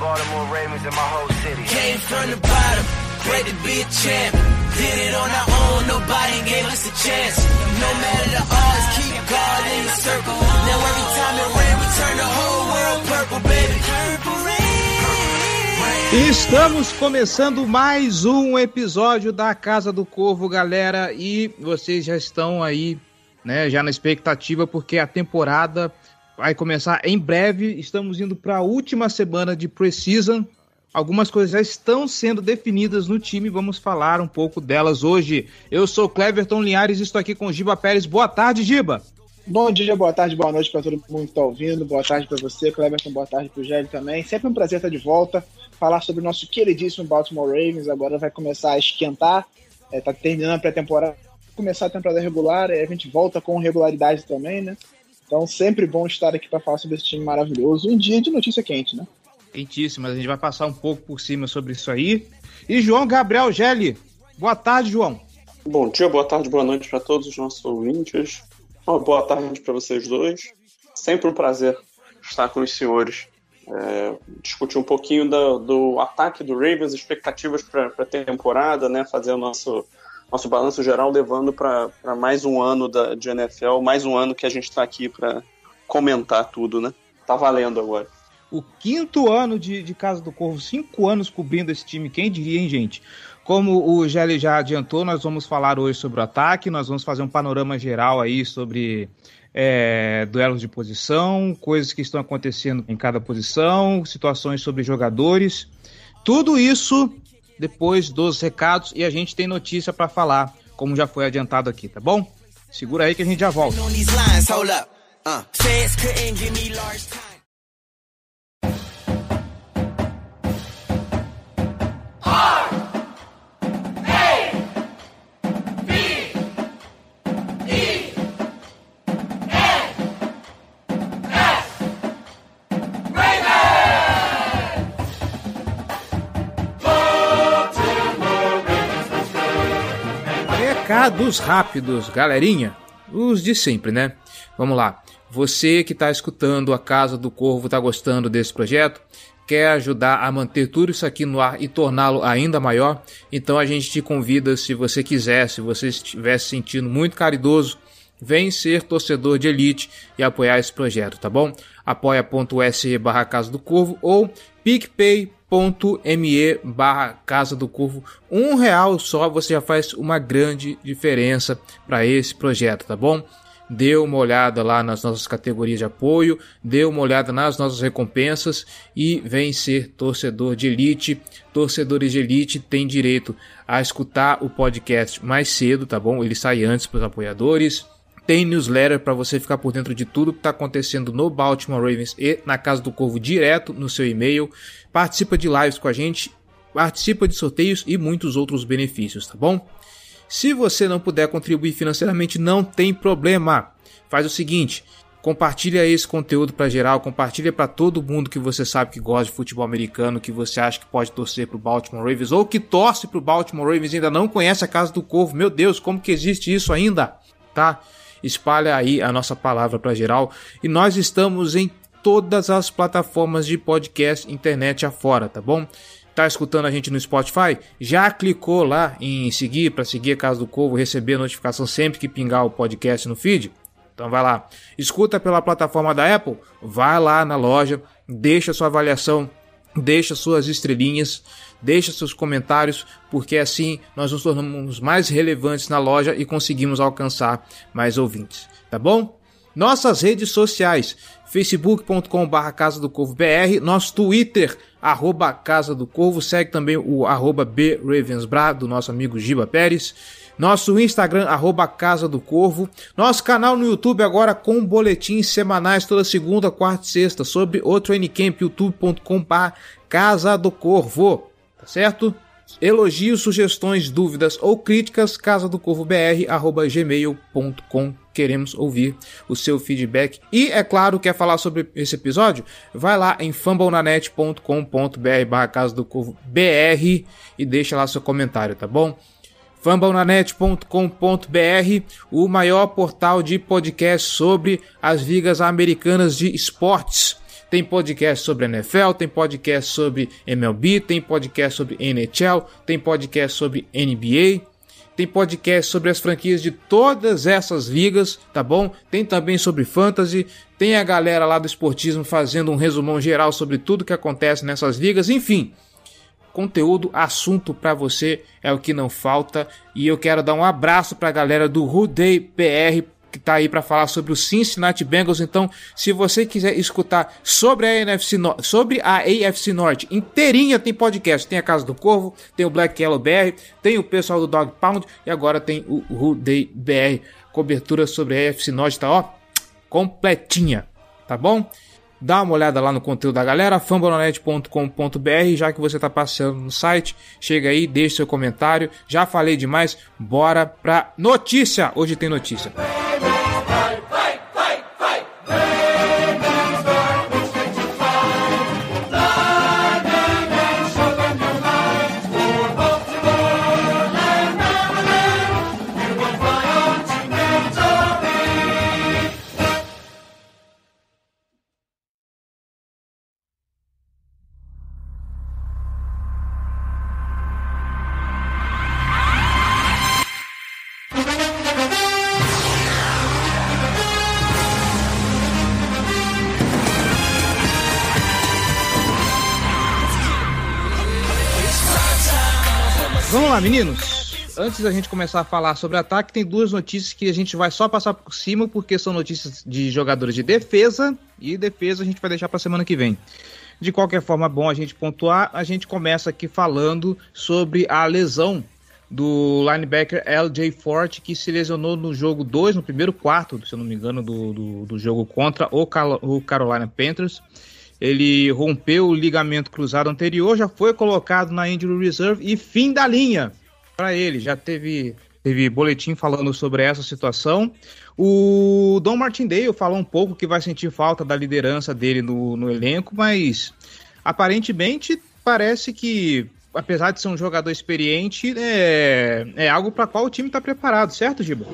Baltimore Ravens, and my whole city. Came from the bottom, great to be a champ. Did it on our own, nobody gave us a chance. No matter the odds, keep God in the circle. Now every time it rain, we turn the whole world purple, baby. Purple rain. Estamos começando mais um episódio da Casa do Corvo, galera, e vocês já estão aí, né, já na expectativa porque a temporada vai começar em breve. Estamos indo para a última semana de Precision. Algumas coisas já estão sendo definidas no time, vamos falar um pouco delas hoje. Eu sou Cleverton Linhares e estou aqui com Giba Pérez. Boa tarde, Giba. Bom dia, boa tarde, boa noite para todo mundo que está ouvindo. Boa tarde para você, Cleverton. Boa tarde para o Gélio também. Sempre um prazer estar de volta. Falar sobre o nosso queridíssimo Baltimore Ravens. Agora vai começar a esquentar. Está terminando a pré-temporada. Começar a temporada regular. A gente volta com regularidade também, né? Então, sempre bom estar aqui para falar sobre esse time maravilhoso. Um dia de notícia quente, né? Quentíssimo, a gente vai passar um pouco por cima sobre isso aí. E João Gabriel Gelli. Boa tarde, João. Bom dia, boa tarde, boa noite para todos os nossos ouvintes. Uma boa tarde para vocês dois. Sempre um prazer estar com os senhores. É, discutir um pouquinho do, do ataque do Ravens, expectativas para a temporada, né? Fazer o nosso, nosso balanço geral, levando para mais um ano da, de NFL, mais um ano que a gente está aqui para comentar tudo, né? Tá valendo agora. O quinto ano de, de Casa do Corvo, cinco anos cobrindo esse time, quem diria, hein, gente? Como o Gelli já adiantou, nós vamos falar hoje sobre o ataque, nós vamos fazer um panorama geral aí sobre é, duelos de posição, coisas que estão acontecendo em cada posição, situações sobre jogadores. Tudo isso depois dos recados e a gente tem notícia para falar, como já foi adiantado aqui, tá bom? Segura aí que a gente já volta. Recados rápidos, galerinha. Os de sempre, né? Vamos lá. Você que está escutando a Casa do Corvo, está gostando desse projeto, quer ajudar a manter tudo isso aqui no ar e torná-lo ainda maior, então a gente te convida, se você quiser, se você estiver se sentindo muito caridoso, vem ser torcedor de elite e apoiar esse projeto, tá bom? apoia.se barra Casa do Corvo ou picpay.me barra Casa do Corvo. Um real só você já faz uma grande diferença para esse projeto, tá bom? Dê uma olhada lá nas nossas categorias de apoio, dê uma olhada nas nossas recompensas e vem ser torcedor de elite. Torcedores de elite têm direito a escutar o podcast mais cedo, tá bom? Ele sai antes para os apoiadores. Tem newsletter para você ficar por dentro de tudo que está acontecendo no Baltimore Ravens e na Casa do Corvo direto no seu e-mail. Participa de lives com a gente, participa de sorteios e muitos outros benefícios, tá bom? Se você não puder contribuir financeiramente, não tem problema. Faz o seguinte, compartilha esse conteúdo para geral, compartilha para todo mundo que você sabe que gosta de futebol americano, que você acha que pode torcer para o Baltimore Ravens ou que torce para o Baltimore Ravens e ainda não conhece a Casa do Corvo. Meu Deus, como que existe isso ainda? Tá? Espalha aí a nossa palavra para geral e nós estamos em todas as plataformas de podcast internet afora, tá bom? Tá escutando a gente no Spotify? Já clicou lá em seguir para seguir a Casa do Corvo, receber notificação sempre que pingar o podcast no feed? Então vai lá. Escuta pela plataforma da Apple? Vai lá na loja, deixa sua avaliação, deixa suas estrelinhas, deixa seus comentários, porque assim nós nos tornamos mais relevantes na loja e conseguimos alcançar mais ouvintes, tá bom? Nossas redes sociais, facebook.com.br Casa do nosso Twitter, arroba Casa do Corvo, segue também o arroba BRavensBra, do nosso amigo Giba Pérez, Nosso Instagram, arroba Casa do Corvo. Nosso canal no YouTube agora com boletins semanais toda segunda, quarta e sexta sobre o Training Camp, youtube.com Casa do Corvo. Tá certo? Elogios, sugestões, dúvidas ou críticas, casa do corvo. Queremos ouvir o seu feedback. E, é claro, quer falar sobre esse episódio? Vai lá em fumblenanet.com.br casa do BR e deixa lá seu comentário, tá bom? fumblenanet.com.br, o maior portal de podcast sobre as ligas americanas de esportes. Tem podcast sobre NFL, tem podcast sobre MLB, tem podcast sobre NHL, tem podcast sobre NBA, tem podcast sobre as franquias de todas essas ligas, tá bom? Tem também sobre fantasy, tem a galera lá do esportismo fazendo um resumão geral sobre tudo que acontece nessas ligas, enfim. Conteúdo, assunto para você é o que não falta. E eu quero dar um abraço para a galera do Ruday PR que está aí para falar sobre o Cincinnati Bengals. Então, se você quiser escutar sobre a NFC no sobre a AFC Norte inteirinha, tem podcast. Tem a Casa do Corvo, tem o Black Yellow BR, tem o pessoal do Dog Pound e agora tem o Day BR. Cobertura sobre a AFC Norte tá ó completinha, tá bom? Dá uma olhada lá no conteúdo da galera, fambonanet.com.br, já que você está passeando no site, chega aí, deixa seu comentário. Já falei demais, bora pra notícia! Hoje tem notícia. Vamos lá, meninos. Antes da gente começar a falar sobre ataque, tem duas notícias que a gente vai só passar por cima, porque são notícias de jogadores de defesa, e defesa a gente vai deixar para semana que vem. De qualquer forma, bom a gente pontuar. A gente começa aqui falando sobre a lesão do linebacker LJ Forte, que se lesionou no jogo 2, no primeiro quarto, se eu não me engano, do, do, do jogo contra o, o Carolina Panthers. Ele rompeu o ligamento cruzado anterior, já foi colocado na injury reserve e fim da linha para ele. Já teve, teve boletim falando sobre essa situação. O Dom Martindale falou um pouco que vai sentir falta da liderança dele no, no elenco, mas aparentemente parece que, apesar de ser um jogador experiente, é, é algo para qual o time está preparado, certo, Giba?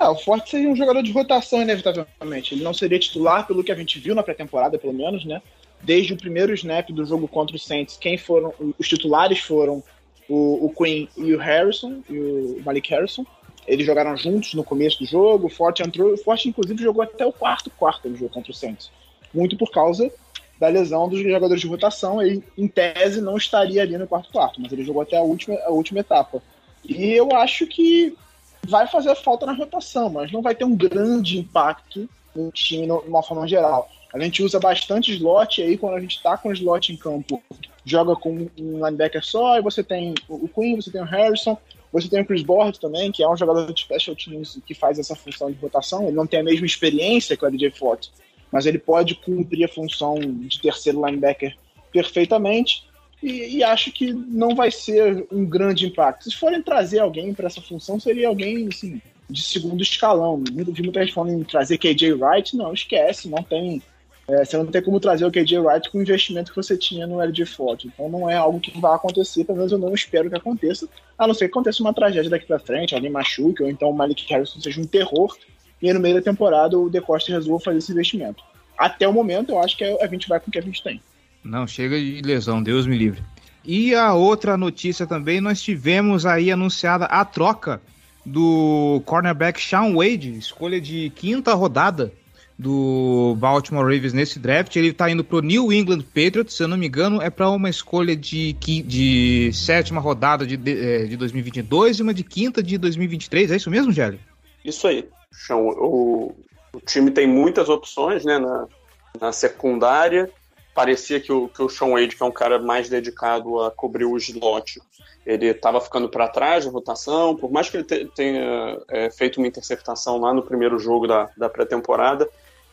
É, o Forte seria um jogador de rotação, inevitavelmente. Ele não seria titular, pelo que a gente viu na pré-temporada, pelo menos, né? Desde o primeiro snap do jogo contra o Saints, quem foram os titulares foram o, o Queen e o Harrison, e o Malik Harrison. Eles jogaram juntos no começo do jogo. O Forte entrou, o Forte inclusive jogou até o quarto quarto do jogo contra o Saints, muito por causa da lesão dos jogadores de rotação. Ele, em tese, não estaria ali no quarto quarto, mas ele jogou até a última, a última etapa. E eu acho que vai fazer falta na rotação, mas não vai ter um grande impacto no time de uma forma geral. A gente usa bastante slot, aí quando a gente está com slot em campo, joga com um linebacker só, e você tem o Queen, você tem o Harrison, você tem o Chris Board também, que é um jogador de special teams que faz essa função de rotação. Ele não tem a mesma experiência que o LJ Fort, mas ele pode cumprir a função de terceiro linebacker perfeitamente e, e, acho que não vai ser um grande impacto. Se forem trazer alguém para essa função, seria alguém assim, de segundo escalão. Vi muita gente falando em trazer KJ Wright, não, esquece, não tem. É, você não tem como trazer o KJ Wright com o investimento que você tinha no LG Ford. Então não é algo que vai acontecer, pelo menos eu não espero que aconteça, a não ser que aconteça uma tragédia daqui para frente, alguém machuque, ou então o Malik Harrison seja um terror, e no meio da temporada o De Costa resolva fazer esse investimento. Até o momento, eu acho que a gente vai com o que a gente tem. Não, chega de lesão, Deus me livre. E a outra notícia também, nós tivemos aí anunciada a troca do cornerback Sean Wade, escolha de quinta rodada do Baltimore Ravens nesse draft. Ele está indo para o New England Patriots, se eu não me engano, é para uma escolha de, de sétima rodada de, de, de 2022 e uma de quinta de 2023. É isso mesmo, Gelli? Isso aí. O, o time tem muitas opções né, na, na secundária parecia que o, que o Sean Wade, que é um cara mais dedicado a cobrir o slot, ele estava ficando para trás da rotação, por mais que ele te, tenha é, feito uma interceptação lá no primeiro jogo da, da pré-temporada,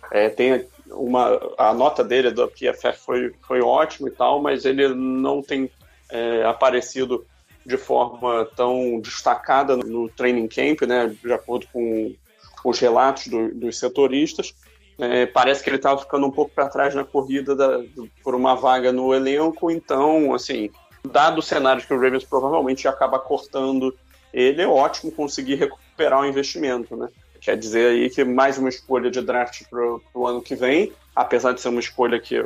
é, tem uma, a nota dele do PFF foi, foi ótima e tal, mas ele não tem é, aparecido de forma tão destacada no training camp, né, de acordo com os relatos do, dos setoristas. É, parece que ele estava ficando um pouco para trás na corrida da, por uma vaga no elenco, então, assim, dado o cenário que o Ravens provavelmente acaba cortando ele, é ótimo conseguir recuperar o investimento, né? Quer dizer aí que mais uma escolha de draft para o ano que vem, apesar de ser uma escolha que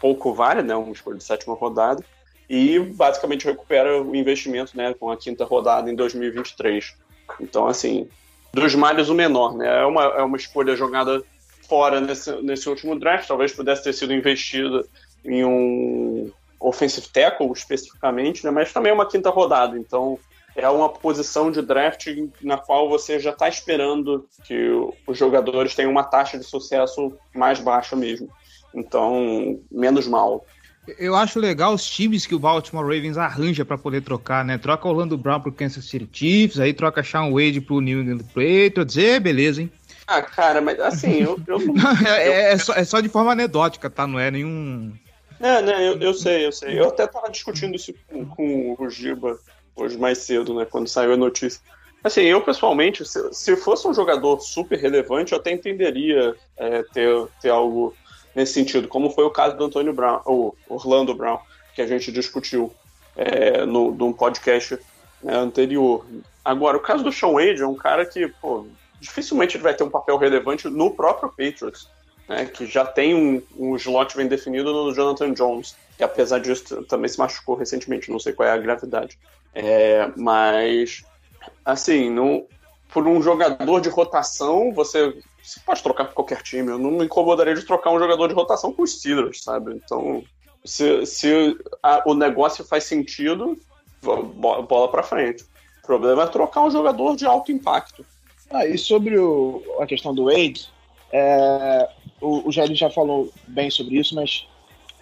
pouco vale, né? Uma escolha de sétima rodada, e basicamente recupera o investimento, né? Com a quinta rodada em 2023. Então, assim, dos males o menor, né? É uma, é uma escolha jogada fora nesse, nesse último draft, talvez pudesse ter sido investida em um offensive tackle especificamente, né? Mas também é uma quinta rodada, então é uma posição de draft na qual você já está esperando que os jogadores tenham uma taxa de sucesso mais baixa mesmo. Então, menos mal. Eu acho legal os times que o Baltimore Ravens arranja para poder trocar, né? Troca Orlando Brown pro Kansas City Chiefs, aí troca Sean Wade pro New England Patriots, e beleza, hein? Ah, cara, mas assim, eu. eu, é, é, só, é só de forma anedótica, tá? Não é nenhum. É, né, eu, eu sei, eu sei. Eu até tava discutindo isso com, com o Giba hoje mais cedo, né? Quando saiu a notícia. Assim, eu pessoalmente, se, se fosse um jogador super relevante, eu até entenderia é, ter, ter algo nesse sentido, como foi o caso do Antônio Brown, ou Orlando Brown, que a gente discutiu é, no, num podcast né, anterior. Agora, o caso do Sean Wade é um cara que, pô, dificilmente ele vai ter um papel relevante no próprio Patriots, né, que já tem um, um slot bem definido no Jonathan Jones, que apesar disso também se machucou recentemente, não sei qual é a gravidade. É, mas, assim, no, por um jogador de rotação, você, você pode trocar para qualquer time. Eu não me incomodaria de trocar um jogador de rotação com os Steelers, sabe? Então, se, se a, o negócio faz sentido, bola para frente. O problema é trocar um jogador de alto impacto. Ah, e sobre o, a questão do Wade, é, o, o Jair já falou bem sobre isso, mas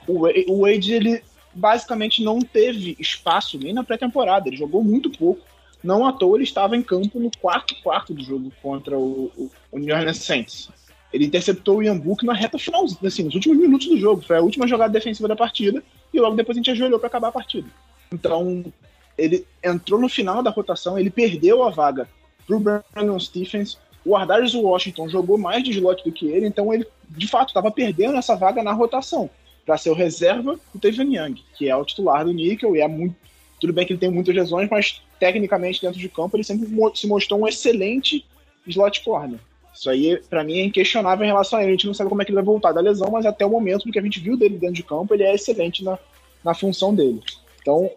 o, o Wade, ele basicamente não teve espaço nem na pré-temporada, ele jogou muito pouco. Não à toa ele estava em campo no quarto quarto do jogo contra o, o, o New Orleans Saints. Ele interceptou o Ian Book na reta final, assim, nos últimos minutos do jogo. Foi a última jogada defensiva da partida e logo depois a gente ajoelhou para acabar a partida. Então, ele entrou no final da rotação, ele perdeu a vaga para o Brandon Stephens. O Ardarius Washington jogou mais de slot do que ele, então ele de fato estava perdendo essa vaga na rotação para ser o reserva do Tevin Young, que é o titular do Nickel e é muito. Tudo bem que ele tem muitas lesões, mas tecnicamente dentro de campo ele sempre se mostrou um excelente slot corner. Isso aí, para mim, é inquestionável em relação a ele. A gente não sabe como é que ele vai voltar da lesão, mas até o momento do que a gente viu dele dentro de campo, ele é excelente na, na função dele. Então,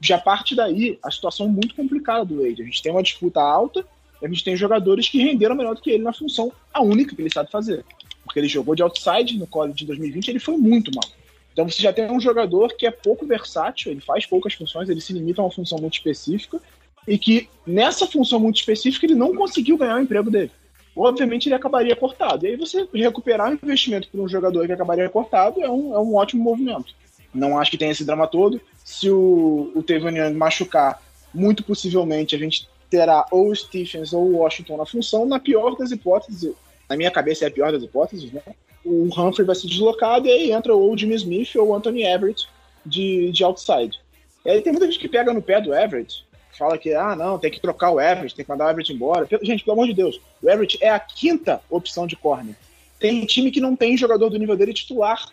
já parte daí a situação é muito complicada do Wade. A gente tem uma disputa alta, e a gente tem jogadores que renderam melhor do que ele na função, a única que ele sabe fazer. Porque ele jogou de outside no college de 2020 ele foi muito mal. Então você já tem um jogador que é pouco versátil, ele faz poucas funções, ele se limita a uma função muito específica, e que nessa função muito específica ele não conseguiu ganhar o emprego dele. Obviamente ele acabaria cortado. E aí você recuperar o investimento por um jogador que acabaria cortado é um, é um ótimo movimento. Não acho que tenha esse drama todo. Se o, o Tevon Young machucar, muito possivelmente a gente terá ou o Stephens ou o Washington na função. Na pior das hipóteses, na minha cabeça é a pior das hipóteses, né? O Humphrey vai ser deslocado e aí entra ou o Jimmy Smith ou o Anthony Everett de, de outside. E aí tem muita gente que pega no pé do Everett, fala que, ah, não, tem que trocar o Everett, tem que mandar o Everett embora. Gente, pelo amor de Deus, o Everett é a quinta opção de corner. Tem time que não tem jogador do nível dele titular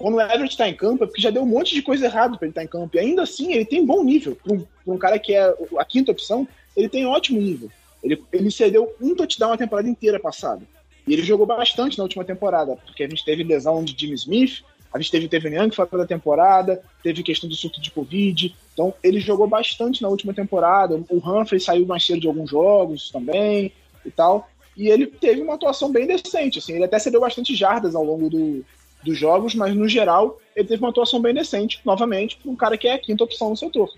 quando o Everett está em campo, é porque já deu um monte de coisa errada para ele estar tá em campo. E ainda assim, ele tem bom nível. Para um, um, cara que é a quinta opção, ele tem ótimo nível. Ele, ele cedeu um touchdown a temporada inteira passada. E ele jogou bastante na última temporada, porque a gente teve lesão de Jimmy Smith, a gente teve o Tevin Young fora da temporada, teve questão de surto de Covid. Então, ele jogou bastante na última temporada. O Humphrey saiu mais cedo de alguns jogos também e tal. E ele teve uma atuação bem decente. Assim, ele até cedeu bastante jardas ao longo do, dos jogos, mas no geral ele teve uma atuação bem decente, novamente, para um cara que é a quinta opção no setor.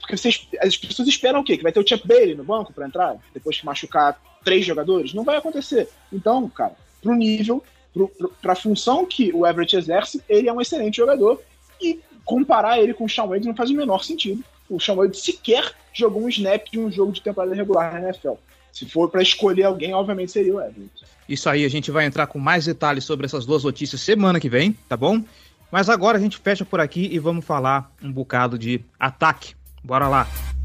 Porque vocês, as pessoas esperam o quê? Que vai ter o Champ Bailey no banco para entrar, depois que machucar três jogadores? Não vai acontecer. Então, cara, pro nível, para a função que o Everett exerce, ele é um excelente jogador. E comparar ele com o Sean Wade não faz o menor sentido. O Sean Wade sequer jogou um snap de um jogo de temporada regular na NFL. Se for para escolher alguém, obviamente seria o Everett. Isso aí, a gente vai entrar com mais detalhes sobre essas duas notícias semana que vem, tá bom? Mas agora a gente fecha por aqui e vamos falar um bocado de ataque. Bora lá!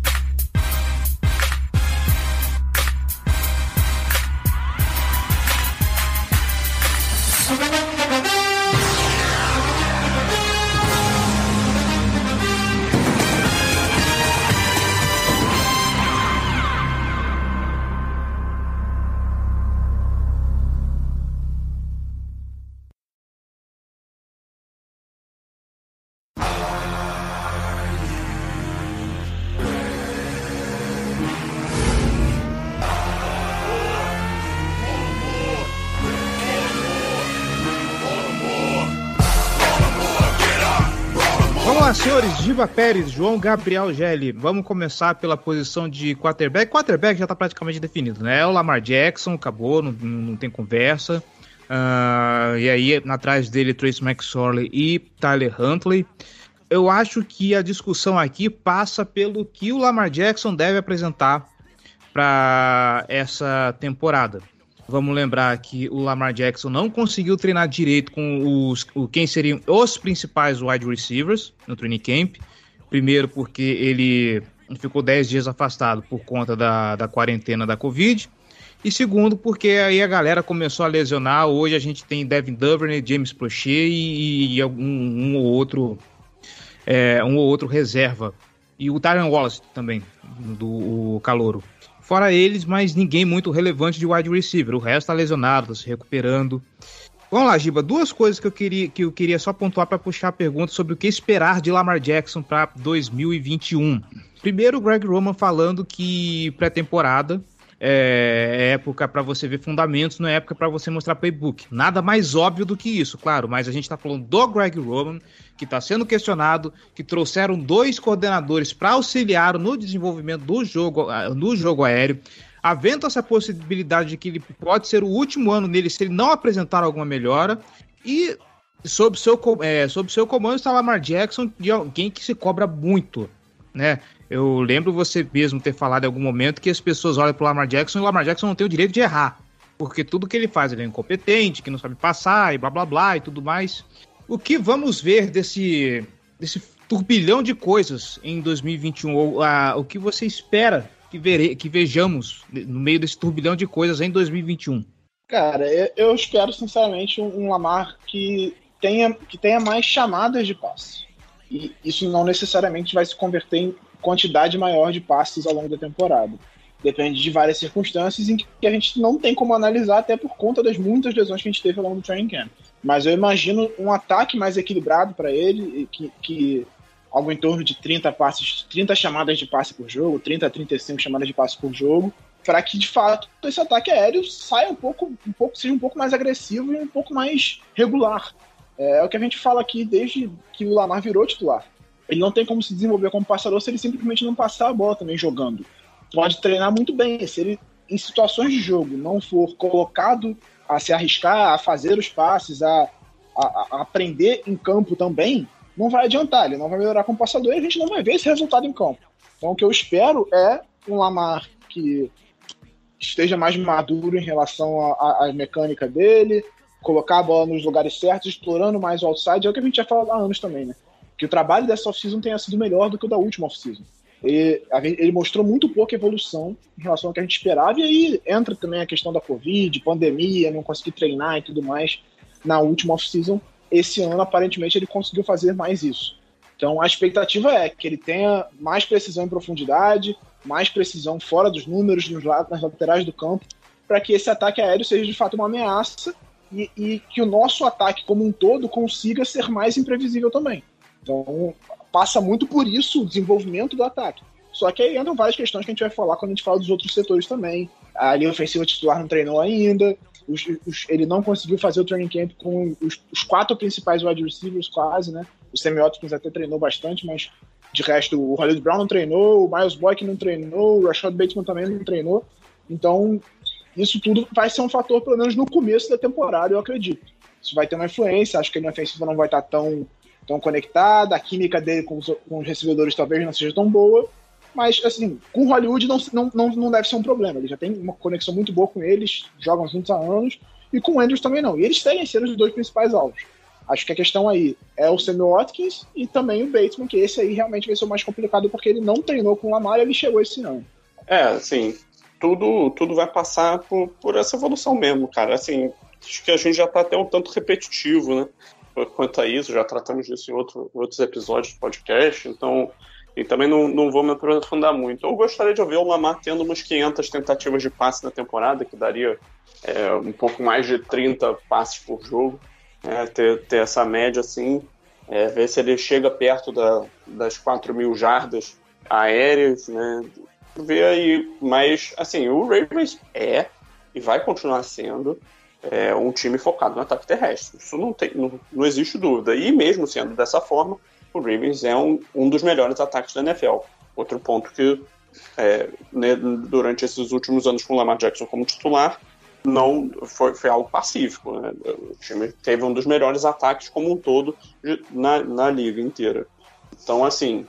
Giba Pérez, João Gabriel Gelli. Vamos começar pela posição de quarterback. Quarterback já está praticamente definido, né? É o Lamar Jackson, acabou, não, não tem conversa. Uh, e aí, atrás dele, Trace McSorley e Tyler Huntley. Eu acho que a discussão aqui passa pelo que o Lamar Jackson deve apresentar para essa temporada. Vamos lembrar que o Lamar Jackson não conseguiu treinar direito com os o, quem seriam os principais wide receivers no training camp. Primeiro porque ele ficou 10 dias afastado por conta da, da quarentena da Covid. E segundo, porque aí a galera começou a lesionar. Hoje a gente tem Devin Duvernay, James Prochet e, e um, um, ou outro é, um ou outro reserva. E o Tyron Wallace também, do Calouro. Fora eles, mas ninguém muito relevante de wide receiver. O resto tá lesionado, tá se recuperando. Vamos lá, Giba. Duas coisas que eu queria, que eu queria só pontuar para puxar a pergunta sobre o que esperar de Lamar Jackson para 2021. Primeiro, o Greg Roman falando que pré-temporada é, época para você ver fundamentos, não é época para você mostrar playbook. Nada mais óbvio do que isso, claro, mas a gente está falando do Greg Roman, que está sendo questionado, que trouxeram dois coordenadores para auxiliar no desenvolvimento do jogo, no jogo aéreo. Havendo essa possibilidade de que ele pode ser o último ano nele se ele não apresentar alguma melhora. E sob seu, é, sob seu comando está Lamar Jackson, de alguém que se cobra muito, né? Eu lembro você mesmo ter falado em algum momento que as pessoas olham pro Lamar Jackson e o Lamar Jackson não tem o direito de errar. Porque tudo que ele faz, ele é incompetente, que não sabe passar e blá blá blá e tudo mais. O que vamos ver desse, desse turbilhão de coisas em 2021? Ou, a, o que você espera que, vere, que vejamos no meio desse turbilhão de coisas em 2021? Cara, eu espero sinceramente um Lamar que tenha, que tenha mais chamadas de passe. E isso não necessariamente vai se converter em quantidade maior de passes ao longo da temporada. Depende de várias circunstâncias em que a gente não tem como analisar, até por conta das muitas lesões que a gente teve ao longo do training camp. Mas eu imagino um ataque mais equilibrado para ele, que, que algo em torno de 30 passes, 30 chamadas de passe por jogo, 30 a 35 chamadas de passe por jogo, para que de fato esse ataque aéreo saia um pouco, um pouco, seja um pouco mais agressivo e um pouco mais regular. É, é o que a gente fala aqui desde que o Lamar virou titular. Ele não tem como se desenvolver como passador se ele simplesmente não passar a bola também jogando. Pode treinar muito bem. Se ele, em situações de jogo, não for colocado a se arriscar, a fazer os passes, a, a, a aprender em campo também, não vai adiantar. Ele não vai melhorar como passador e a gente não vai ver esse resultado em campo. Então, o que eu espero é um Lamar que esteja mais maduro em relação à mecânica dele, colocar a bola nos lugares certos, explorando mais o outside, é o que a gente já falou há anos também, né? que o trabalho dessa off-season tenha sido melhor do que o da última off-season. Ele, mostrou muito pouca evolução em relação ao que a gente esperava, e aí entra também a questão da Covid, pandemia, não conseguir treinar e tudo mais na última off-season. Esse ano, aparentemente, ele conseguiu fazer mais isso. Então, a expectativa é que ele tenha mais precisão em profundidade, mais precisão fora dos números, nos, nas laterais do campo, para que esse ataque aéreo seja de fato uma ameaça e, e que o nosso ataque como um todo consiga ser mais imprevisível também. Então, passa muito por isso o desenvolvimento do ataque. Só que aí entram várias questões que a gente vai falar quando a gente fala dos outros setores também. A linha ofensiva titular não treinou ainda, os, os, ele não conseguiu fazer o training camp com os, os, quatro principais wide receivers, quase, né? O Watkins até treinou bastante, mas de resto, o Hollywood Brown não treinou, o Miles Boyk não treinou, o Rashad Bateman também não treinou. Então, isso tudo vai ser um fator, pelo menos no começo da temporada, eu acredito. isso vai ter uma influência. Acho que a linha ofensiva não vai estar tão, tão conectada, a química dele com os, com os recebedores talvez não seja tão boa. Mas, assim, com Hollywood não, não, não, deve ser um problema. Ele já tem uma conexão muito boa com eles, jogam juntos há anos. E com o Andrews também não. E eles seguem sendo os dois principais alvos. Acho que a questão aí é o Samuel Watkins e também o Bateman, que esse aí realmente vai ser o mais complicado porque ele não treinou com o Lamar e ele chegou esse ano. É, assim, tudo, tudo vai passar por, por essa evolução mesmo, cara. Assim, acho que a gente já tá até um tanto repetitivo, né? Quanto a isso, já tratamos disso em outro, outros episódios do podcast, então. E também não, não vou me aprofundar muito. Eu gostaria de ver o Lamar tendo umas 500 tentativas de passe na temporada, que daria é, um pouco mais de 30 passes por jogo. É, ter, ter essa média assim, é, ver se ele chega perto da, das 4 mil jardas aéreas, né? Ver aí, mas assim, o Ravens é e vai continuar sendo é, um time focado no ataque terrestre. Isso não, tem, não, não existe dúvida. E mesmo sendo dessa forma, o Ravens é um, um dos melhores ataques da NFL. Outro ponto que é, né, durante esses últimos anos com o Lamar Jackson como titular, não foi, foi algo pacífico. Né? O time teve um dos melhores ataques como um todo na, na liga inteira. Então, assim,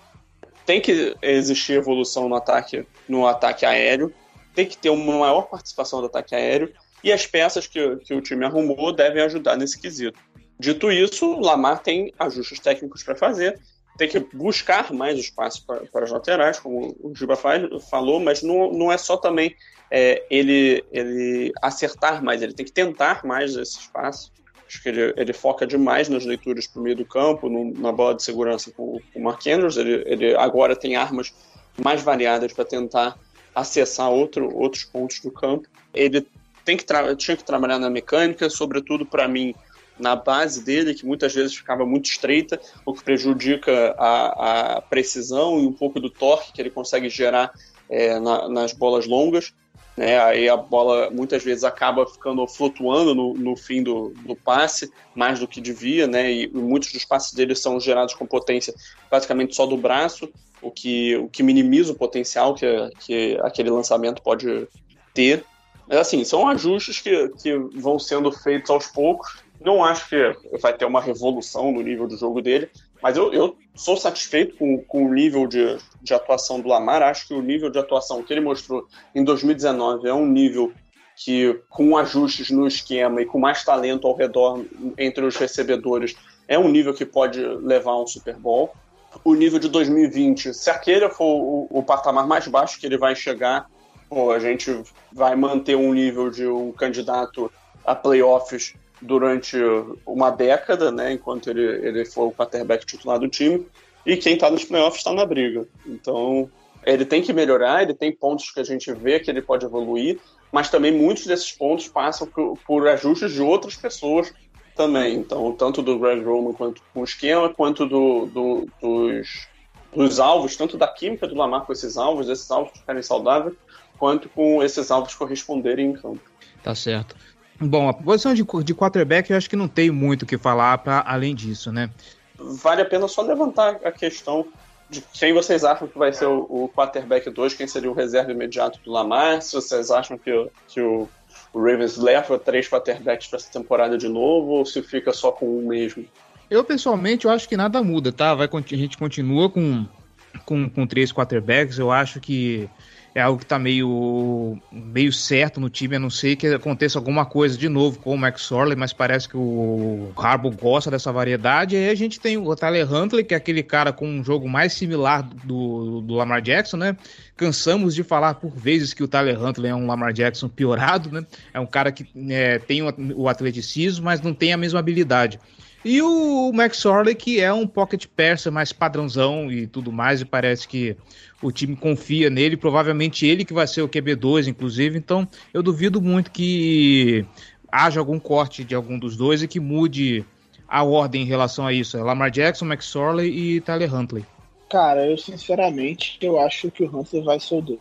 tem que existir evolução no ataque, no ataque aéreo, tem que ter uma maior participação do ataque aéreo e as peças que, que o time arrumou devem ajudar nesse quesito. Dito isso, o Lamar tem ajustes técnicos para fazer, tem que buscar mais espaço para, para as laterais, como o Giba falou, mas não, não é só também é, ele, ele acertar mais, ele tem que tentar mais esse espaço. Acho que ele, ele foca demais nas leituras para o meio do campo, no, na bola de segurança com, com o Mark Andrews. Ele, ele agora tem armas mais variadas para tentar acessar outro, outros pontos do campo. Ele tem que tinha que trabalhar na mecânica, sobretudo para mim na base dele, que muitas vezes ficava muito estreita, o que prejudica a, a precisão e um pouco do torque que ele consegue gerar é, na, nas bolas longas. Né, aí a bola muitas vezes acaba ficando flutuando no, no fim do, do, passe, mais do que devia, né, e muitos dos passes dele são gerados com potência praticamente só do braço, o que, o que minimiza o potencial que, que aquele lançamento pode ter. Mas assim, são ajustes que, que vão sendo feitos aos poucos. Não acho que vai ter uma revolução no nível do jogo dele, mas eu, eu sou satisfeito com, com o nível de, de atuação do Lamar. Acho que o nível de atuação que ele mostrou em 2019 é um nível que, com ajustes no esquema e com mais talento ao redor entre os recebedores, é um nível que pode levar a um Super Bowl. O nível de 2020, se aquele for o, o patamar mais baixo que ele vai chegar, pô, a gente vai manter um nível de um candidato a playoffs durante uma década, né, enquanto ele, ele for o quarterback titular do time, e quem está nos playoffs está na briga. Então, ele tem que melhorar, ele tem pontos que a gente vê que ele pode evoluir, mas também muitos desses pontos passam por, por ajustes de outras pessoas também. Então, tanto do Greg Roman quanto com o esquema, quanto do, do, dos, dos alvos, tanto da química do Lamar com esses alvos, esses alvos ficarem saudáveis, quanto com esses alvos corresponderem em campo. Tá certo. Bom, a posição de, de quarterback eu acho que não tem muito o que falar para além disso, né? Vale a pena só levantar a questão de quem vocês acham que vai ser o, o quarterback 2, quem seria o reserva imediato do Lamar, se vocês acham que, que o, o Ravens leva três quarterbacks para essa temporada de novo, ou se fica só com um mesmo. Eu, pessoalmente, eu acho que nada muda, tá? Vai, a gente continua com, com, com três quarterbacks, eu acho que é algo que está meio, meio certo no time, a não ser que aconteça alguma coisa de novo com o Max Orley, mas parece que o Harbaugh gosta dessa variedade. E aí a gente tem o Tyler Huntley, que é aquele cara com um jogo mais similar do, do Lamar Jackson, né? Cansamos de falar por vezes que o Tyler Huntley é um Lamar Jackson piorado, né? É um cara que é, tem o, o atleticismo, mas não tem a mesma habilidade. E o Max Orley, que é um pocket passer mais padrãozão e tudo mais, e parece que o time confia nele, provavelmente ele que vai ser o QB2, inclusive, então eu duvido muito que haja algum corte de algum dos dois e que mude a ordem em relação a isso. É Lamar Jackson, Max Orley e Tyler Huntley. Cara, eu sinceramente eu acho que o Huntley vai ser o 2.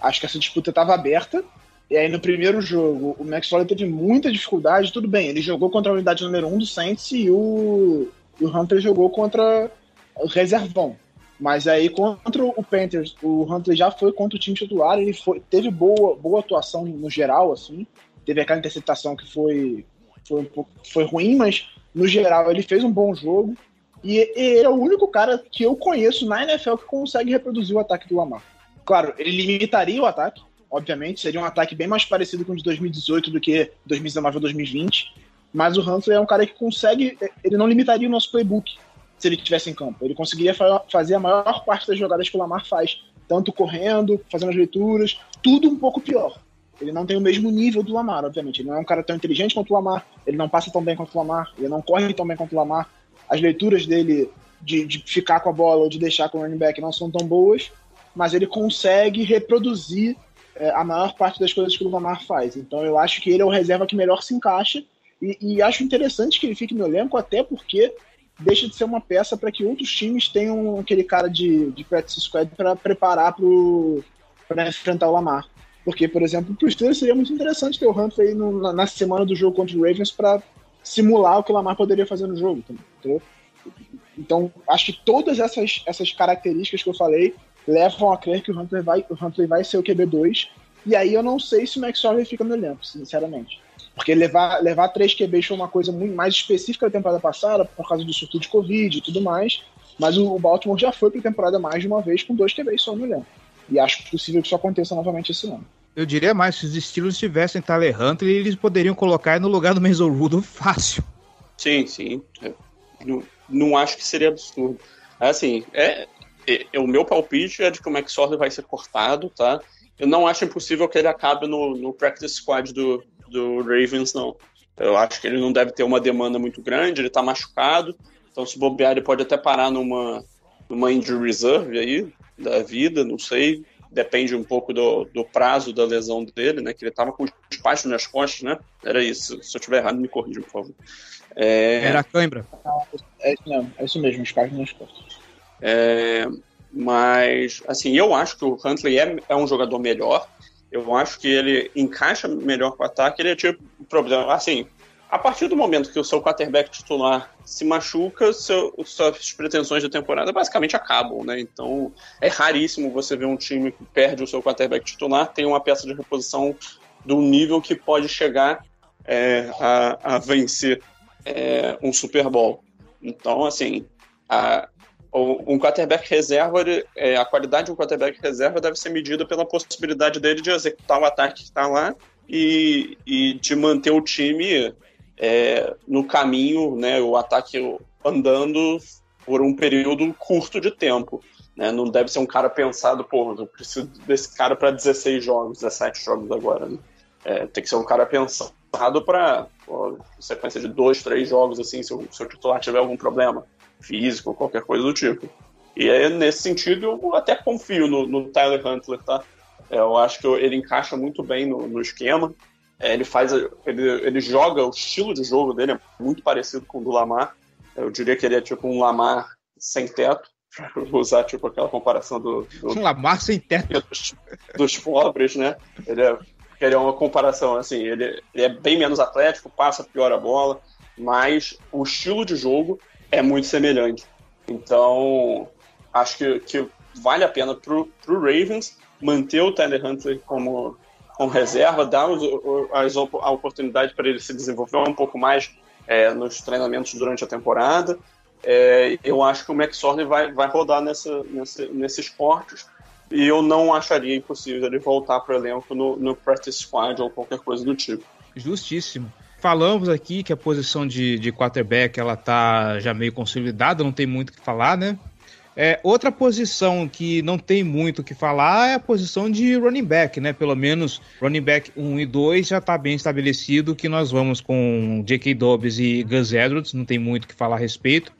Acho que essa disputa estava aberta, e aí no primeiro jogo, o Waller teve muita dificuldade, tudo bem, ele jogou contra a unidade número 1 um do Saints e o, o Hunter jogou contra o reservão. Mas aí contra o Panthers, o Hunter já foi contra o time titular, ele foi, teve boa, boa atuação no geral, assim. Teve aquela interceptação que foi foi, um pouco, foi ruim, mas no geral ele fez um bom jogo. E, e ele é o único cara que eu conheço na NFL que consegue reproduzir o ataque do Lamar. Claro, ele limitaria o ataque, obviamente, seria um ataque bem mais parecido com o de 2018 do que 2019 ou 2020. Mas o Huntley é um cara que consegue, ele não limitaria o nosso playbook se ele estivesse em campo. Ele conseguiria fa fazer a maior parte das jogadas que o Lamar faz, tanto correndo, fazendo as leituras, tudo um pouco pior. Ele não tem o mesmo nível do Lamar, obviamente. Ele não é um cara tão inteligente quanto o Lamar, ele não passa tão bem quanto o Lamar, ele não corre tão bem quanto o Lamar. As leituras dele de, de ficar com a bola ou de deixar com o running back não são tão boas, mas ele consegue reproduzir é, a maior parte das coisas que o Lamar faz. Então eu acho que ele é o reserva que melhor se encaixa e, e acho interessante que ele fique no elenco, até porque deixa de ser uma peça para que outros times tenham aquele cara de, de practice squad para preparar para enfrentar o Lamar. Porque, por exemplo, para o Steelers seria muito interessante ter o Humphrey no, na, na, semana do jogo contra o Ravens para simular o que o Lamar poderia fazer no jogo. Entendeu? Então, acho que todas essas, essas características que eu falei levam a crer que o Huntley vai, o Huntley vai ser o QB2. E aí eu não sei se o Max Orley fica no elenco, sinceramente. Porque levar, levar três QBs foi uma coisa muito mais específica da temporada passada, por causa do surto de Covid e tudo mais. Mas o Baltimore já foi para a temporada mais de uma vez com dois QBs só no elenco. E acho possível que isso aconteça novamente esse ano. Eu diria mais, se os estilos tivessem Tyler Huntley, eles poderiam colocar no lugar do Mason Rudolph fácil. Sim, sim. Não, não acho que seria absurdo. Assim, é, é, é, o meu palpite é de que o Max Orley vai ser cortado, tá? Eu não acho impossível que ele acabe no, no practice squad do, do Ravens, não. Eu acho que ele não deve ter uma demanda muito grande, ele tá machucado, então se bobear ele pode até parar numa, numa injury reserve aí, da vida, não sei, depende um pouco do, do prazo da lesão dele, né, que ele tava com espaço nas costas, né, era isso, se eu tiver errado me corrija, por favor. É... Era a cãibra. É, não, é isso mesmo, espaço nas costas. É, mas, assim, eu acho que o Huntley é, é um jogador melhor, eu acho que ele encaixa melhor com o ataque. Ele é tipo problema. Assim, a partir do momento que o seu quarterback titular se machuca, seu, suas pretensões de temporada basicamente acabam, né? Então é raríssimo você ver um time que perde o seu quarterback titular, tem uma peça de reposição do nível que pode chegar é, a, a, vencer é, um Super Bowl. Então, assim, a, um quarterback reserva, é, a qualidade de um quarterback reserva deve ser medida pela possibilidade dele de executar o ataque que está lá e, e de manter o time é, no caminho, né, o ataque andando por um período curto de tempo. Né? Não deve ser um cara pensado, pô, eu preciso desse cara para 16 jogos, 17 jogos agora. Né? É, tem que ser um cara pensado para sequência de dois, três jogos, assim, se o, se o titular tiver algum problema físico, qualquer coisa do tipo. E aí, nesse sentido, eu até confio no, no Tyler Huntley, tá? É, eu acho que ele encaixa muito bem no, no esquema. É, ele faz, ele, ele joga, o estilo de jogo dele é muito parecido com o do Lamar. Eu diria que ele é tipo um Lamar sem teto, para usar tipo aquela comparação do, do um Lamar sem teto dos, dos pobres, né? Ele é, ele é uma comparação assim, ele, ele é bem menos atlético, passa pior a bola, mas o estilo de jogo é muito semelhante. Então, acho que, que vale a pena pro, pro Ravens manter o Tyler Huntley como, como reserva, dar os, as, a oportunidade para ele se desenvolver um pouco mais é, nos treinamentos durante a temporada. É, eu acho que o Max vai, vai rodar nessa, nessa, nesses cortes e eu não acharia impossível ele voltar para o elenco no, no practice squad ou qualquer coisa do tipo. Justíssimo. Falamos aqui que a posição de, de quarterback ela tá já meio consolidada, não tem muito o que falar, né? É, outra posição que não tem muito o que falar é a posição de running back, né? Pelo menos running back 1 e 2 já está bem estabelecido que nós vamos com J.K. Dobbs e Gus Edwards, não tem muito o que falar a respeito.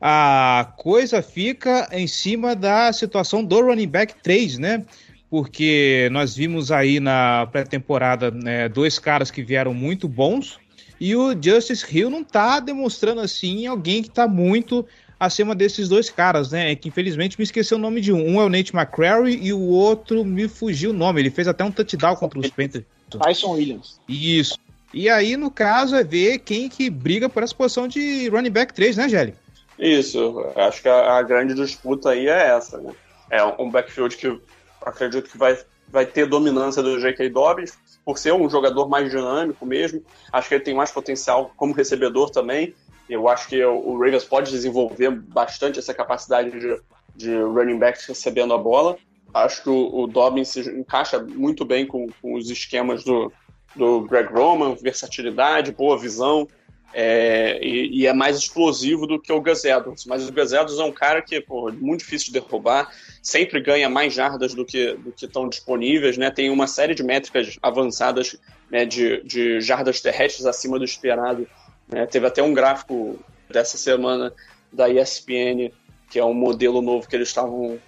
A coisa fica em cima da situação do running back 3, né? Porque nós vimos aí na pré-temporada né, dois caras que vieram muito bons e o Justice Hill não tá demonstrando assim alguém que tá muito acima desses dois caras, né? É que infelizmente me esqueceu o nome de um. Um é o Nate McCrary e o outro me fugiu o nome. Ele fez até um touchdown contra os Panthers. Tyson Williams. Isso. E aí, no caso, é ver quem que briga por essa posição de running back 3, né, Gelli? Isso. Acho que a, a grande disputa aí é essa, né? É um backfield que acredito que vai vai ter dominância do J.K. Dobbins, por ser um jogador mais dinâmico mesmo. Acho que ele tem mais potencial como recebedor também. Eu acho que o Ravens pode desenvolver bastante essa capacidade de, de running backs recebendo a bola. Acho que o, o Dobbins se encaixa muito bem com, com os esquemas do, do Greg Roman, versatilidade, boa visão, é, e, e, é mais explosivo do que o Gus Edwards. Mas o Gus Edwards é um cara que pô, muito difícil de derrubar, sempre ganha mais jardas do que, do que estão disponíveis, né? Tem uma série de métricas avançadas né, de, de jardas terrestres acima do esperado. Né? Teve até um gráfico dessa semana da ESPN, que é um modelo novo que eles estavam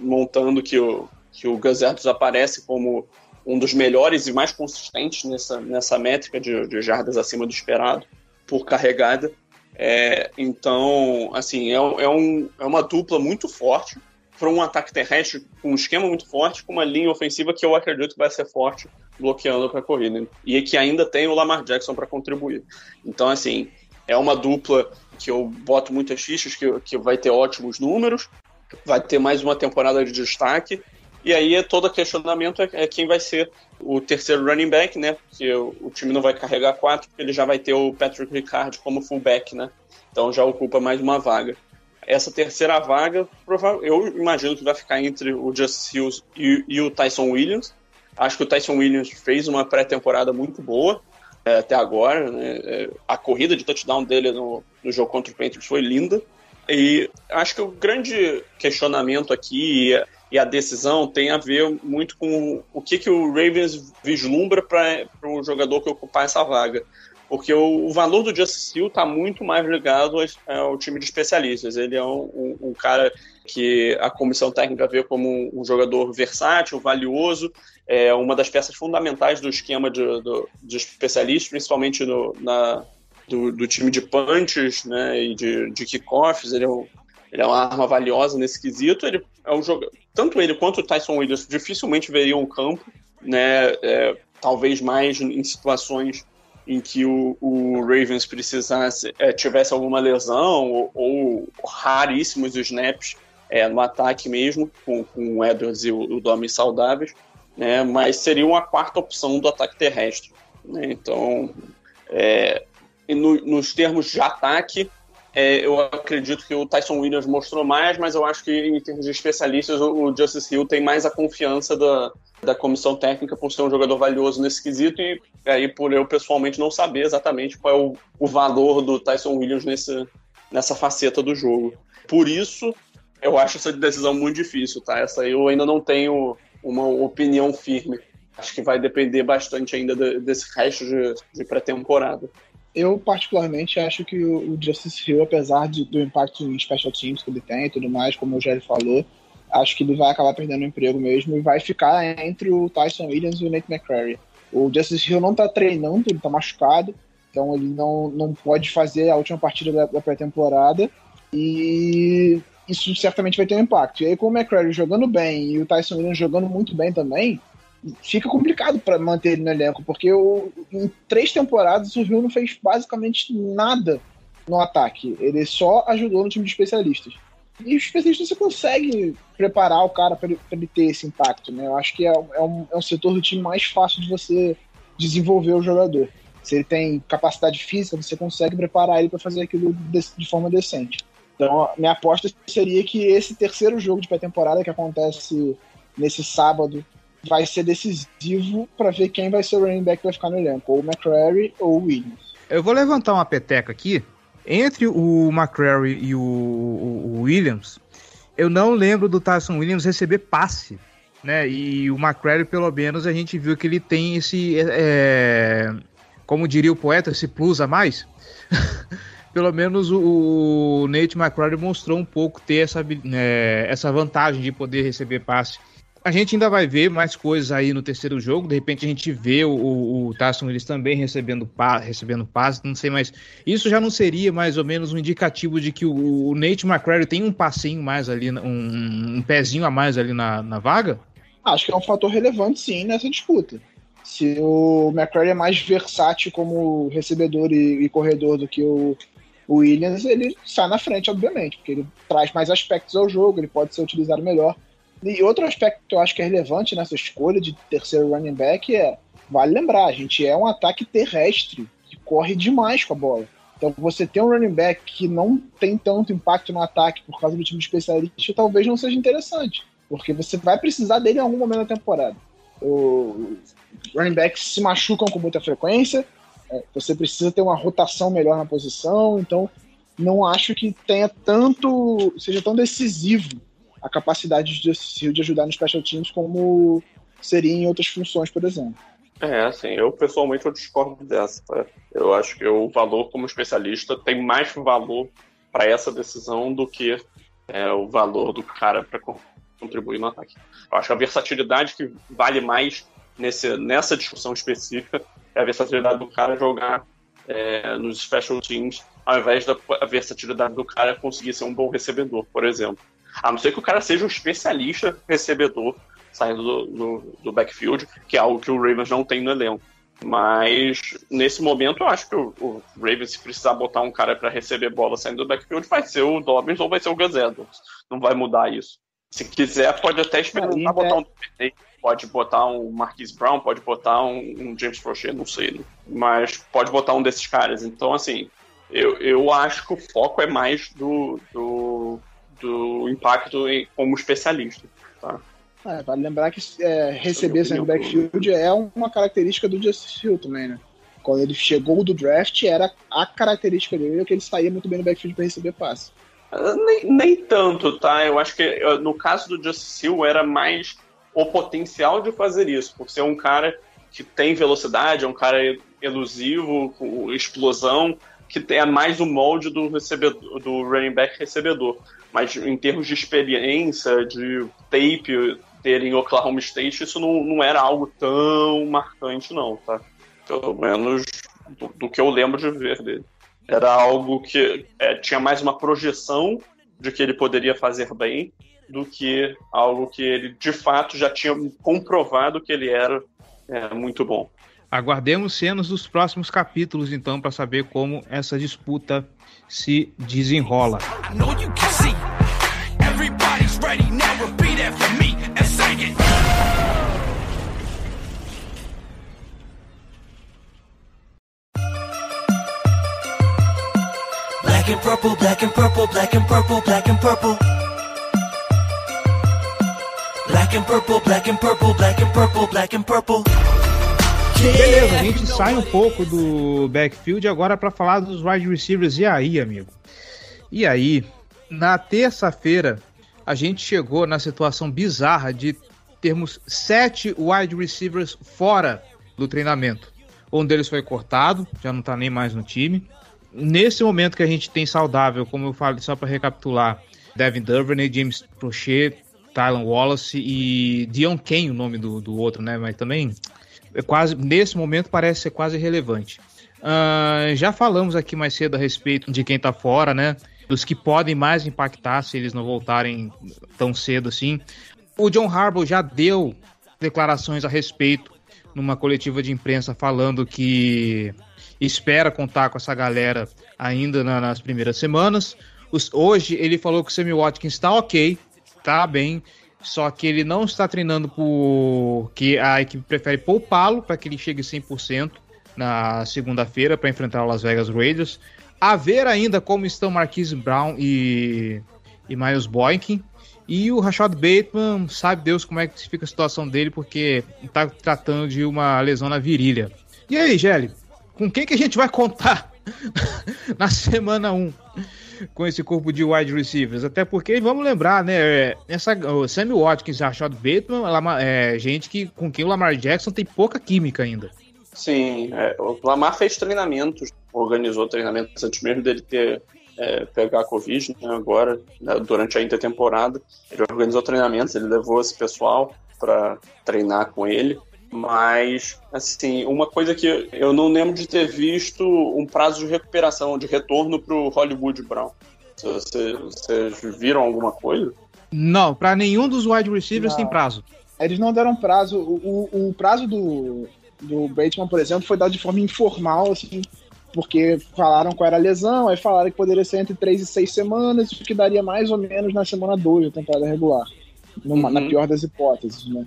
montando, que o, que o Gus Edwards aparece como um dos melhores e mais consistentes nessa, nessa métrica de, de jardas acima do esperado por carregada. É, então, assim, é, é, um, é uma dupla muito forte para um ataque terrestre com um esquema muito forte, com uma linha ofensiva que eu acredito que vai ser forte bloqueando para a corrida. E que ainda tem o Lamar Jackson para contribuir. Então, assim, é uma dupla que eu boto muitas fichas, que, que vai ter ótimos números, vai ter mais uma temporada de destaque. E aí todo questionamento é, é quem vai ser o terceiro running back, né? Porque o, time não vai carregar quatro, porque ele já vai ter o Patrick Ricard como fullback, né? Então já ocupa mais uma vaga. Essa terceira vaga, eu imagino que vai ficar entre o Justice Hills e, e o Tyson Williams. Acho que o Tyson Williams fez uma pré-temporada muito boa é, até agora. Né? É, a corrida de touchdown dele no, no jogo contra o Panthers foi linda. E acho que o grande questionamento aqui e a decisão tem a ver muito com o que, que o Ravens vislumbra para o jogador que ocupar essa vaga. Porque o, o valor do Justice Hill está muito mais ligado ao time de especialistas. Ele é um, um, um, cara que a comissão técnica vê como um, um jogador versátil, valioso, é uma das peças fundamentais do esquema de, do, de especialistas, principalmente no, na, do, do, time de punches né, e de, de kickoffs. Ele é, um, ele é uma arma valiosa nesse quesito. Ele é um jogador, tanto ele quanto o Tyson Williams dificilmente veriam o campo, né? É, talvez mais em situações em que o, o Ravens precisasse é, tivesse alguma lesão ou, ou raríssimos snaps é, no ataque mesmo, com, com o Edwards e o, o Domi saudáveis, né? Mas seria uma quarta opção do ataque terrestre. Né? Então, é, no, nos termos de ataque, é, eu acredito que o Tyson Williams mostrou mais, mas eu acho que em termos de especialistas, o, Justice Hill tem mais a confiança da, da comissão técnica por ser um jogador valioso nesse quesito e aí por eu pessoalmente não saber exatamente qual é o, o valor do Tyson Williams nesse, nessa faceta do jogo. Por isso, eu acho essa decisão muito difícil, tá? Essa eu ainda não tenho uma opinião firme. Acho que vai depender bastante ainda desse resto de, de pré-temporada eu particularmente acho que o Justice Hill, apesar de, do impacto em special teams que ele tem e tudo mais, como o Jerry falou, acho que ele vai acabar perdendo o emprego mesmo e vai ficar entre o Tyson Williams e o Nate McCrary. O Justice Hill não está treinando, ele está machucado, então ele não, não pode fazer a última partida da, da pré-temporada e isso certamente vai ter um impacto. E aí com o McCrary jogando bem e o Tyson Williams jogando muito bem também, fica complicado para manter ele no elenco, porque o, em três temporadas o Rio não fez basicamente nada no ataque. Ele só ajudou no time de especialistas. E os especialistas você consegue preparar o cara para ele, ele, ter esse impacto, né? Eu acho que é, é, um, é um setor do time mais fácil de você desenvolver o jogador. Se ele tem capacidade física, você consegue preparar ele para fazer aquilo de, de, forma decente. Então, minha aposta seria que esse terceiro jogo de pré-temporada que acontece nesse sábado vai ser decisivo para ver quem vai ser o running back que vai ficar no elenco, ou o McCrary ou o Williams. Eu vou levantar uma peteca aqui. Entre o McCrary e o, o, o Williams, eu não lembro do Tyson Williams receber passe né? E o McCrary, pelo menos, a gente viu que ele tem esse, é, é como diria o poeta, esse plus a mais. pelo menos o, o Nate McCrary mostrou um pouco ter essa, é, essa vantagem de poder receber passe a gente ainda vai ver mais coisas aí no terceiro jogo. De repente a gente vê o, o, o eles também recebendo, pa, recebendo passe, não sei mais. Isso já não seria mais ou menos um indicativo de que o, o Nate McCrary tem um passinho mais ali, um, um pezinho a mais ali na, na vaga? Acho que é um fator relevante sim nessa disputa. Se o McCrary é mais versátil como recebedor e, e corredor do que o, o Williams, ele sai na frente, obviamente, porque ele traz mais aspectos ao jogo, ele pode ser utilizado melhor E outro aspecto que eu acho que é relevante nessa escolha de terceiro running back é, vale lembrar, a gente é um ataque terrestre que corre demais com a bola. Então você ter um running back que não tem tanto impacto no ataque por causa do time especialista talvez não seja interessante, porque você vai precisar dele em algum momento da temporada. O running backs se machucam com muita frequência, é, você precisa ter uma rotação melhor na posição, então não acho que tenha tanto, seja tão decisivo a capacidade de, de ajudar nos special teams como seria em outras funções, por exemplo. É, assim, eu pessoalmente eu discordo dessa. Tá? Eu acho que o valor como especialista tem mais valor para essa decisão do que é, o valor do cara para contribuir no ataque. Eu acho a versatilidade que vale mais nesse, nessa discussão específica é a versatilidade do cara jogar é, nos special teams, ao invés da versatilidade do cara conseguir ser um bom recebedor, por exemplo. A não ser que o cara seja um especialista recebedor saindo do, do, do backfield, que é algo que o Ravens não tem no elenco. Mas nesse momento eu acho que o, o Ravens, se precisar botar um cara para receber bola saindo do backfield, vai ser o Dobbins ou vai ser o Gus Edwards. Não vai mudar isso. Se quiser, pode até experimentar botar um pode botar um Marquise Brown, pode botar um, um James Prochet, não sei, né? mas pode botar um desses caras. Então, assim, eu, eu acho que o foco é mais do, do, do impacto em, como especialista. Tá? É, vale lembrar que é, receber sendo backfield é uma característica do Justice Hill também, né? Quando ele chegou do draft, era a característica dele que ele saía muito bem no backfield para receber passe. Nem, nem tanto, tá? Eu acho que no caso do Justice Hill era mais o potencial de fazer isso, por ser um cara que tem velocidade, é um cara elusivo, com explosão, que é mais o molde do recebedor, do running back recebedor. Mas em termos de experiência, de tape ter em Oklahoma State, isso não, não era algo tão marcante, não, tá? Pelo menos do, do que eu lembro de ver dele. Era algo que é, tinha mais uma projeção de que ele poderia fazer bem do que algo que ele de fato já tinha comprovado que ele era é, muito bom. Aguardemos cenas dos próximos capítulos, então, para saber como essa disputa se desenrola. Black and purple, black and purple, black and purple, black and purple. Black and purple, black and purple, black and purple, black and purple. Beleza, a gente sai um pouco do backfield agora para falar dos wide receivers. E aí, amigo? E aí, na terça-feira, a gente chegou na situação bizarra de termos sete wide receivers fora do treinamento. Um deles foi cortado, já não tá nem mais no time. Nesse momento que a gente tem saudável, como eu falei, só para recapitular, Devin Duvernay, James Prochet, Tylan Wallace e Dion Kane, o nome do, do outro, né? Mas também é quase nesse momento parece ser quase irrelevante. Uh, já falamos aqui mais cedo a respeito de quem tá fora, né? Dos que podem mais impactar se eles não voltarem tão cedo assim. O John Harbaugh já deu declarações a respeito numa coletiva de imprensa falando que espera contar com essa galera ainda na, nas primeiras semanas. Os, hoje ele falou que o Sammy Watkins está ok, tá bem, só que ele não está treinando por que a equipe prefere poupá-lo para que ele chegue 100% na segunda-feira para enfrentar o Las Vegas Raiders. A ver ainda como estão Marquise Brown e, e Miles Boykin. E o Rashad Bateman, sabe Deus como é que fica a situação dele, porque está tratando de uma lesão na virilha. E aí, Gelli, com quem que a gente vai contar na semana 1? Com esse corpo de wide receivers. Até porque, vamos lembrar, né? Essa, o Sammy Watkins e Rashad Bateman é gente que, com quem o Lamar Jackson tem pouca química ainda. Sim, é, o Lamar fez treinamentos, organizou treinamentos antes mesmo dele ter é, pegar a Covid né, agora, né, durante a intertemporada. Ele organizou treinamentos, ele levou esse pessoal para treinar com ele. Mas, assim, uma coisa que eu não lembro de ter visto um prazo de recuperação, de retorno para o Hollywood Brown. Vocês, vocês viram alguma coisa? Não, para nenhum dos wide receivers não. tem prazo. Eles não deram prazo. O, o, o prazo do, do Bateman, por exemplo, foi dado de forma informal, assim, porque falaram qual era a lesão, aí falaram que poderia ser entre 3 e 6 semanas, o que daria mais ou menos na semana 2 da temporada regular. numa, na Uhum. pior das hipóteses, né?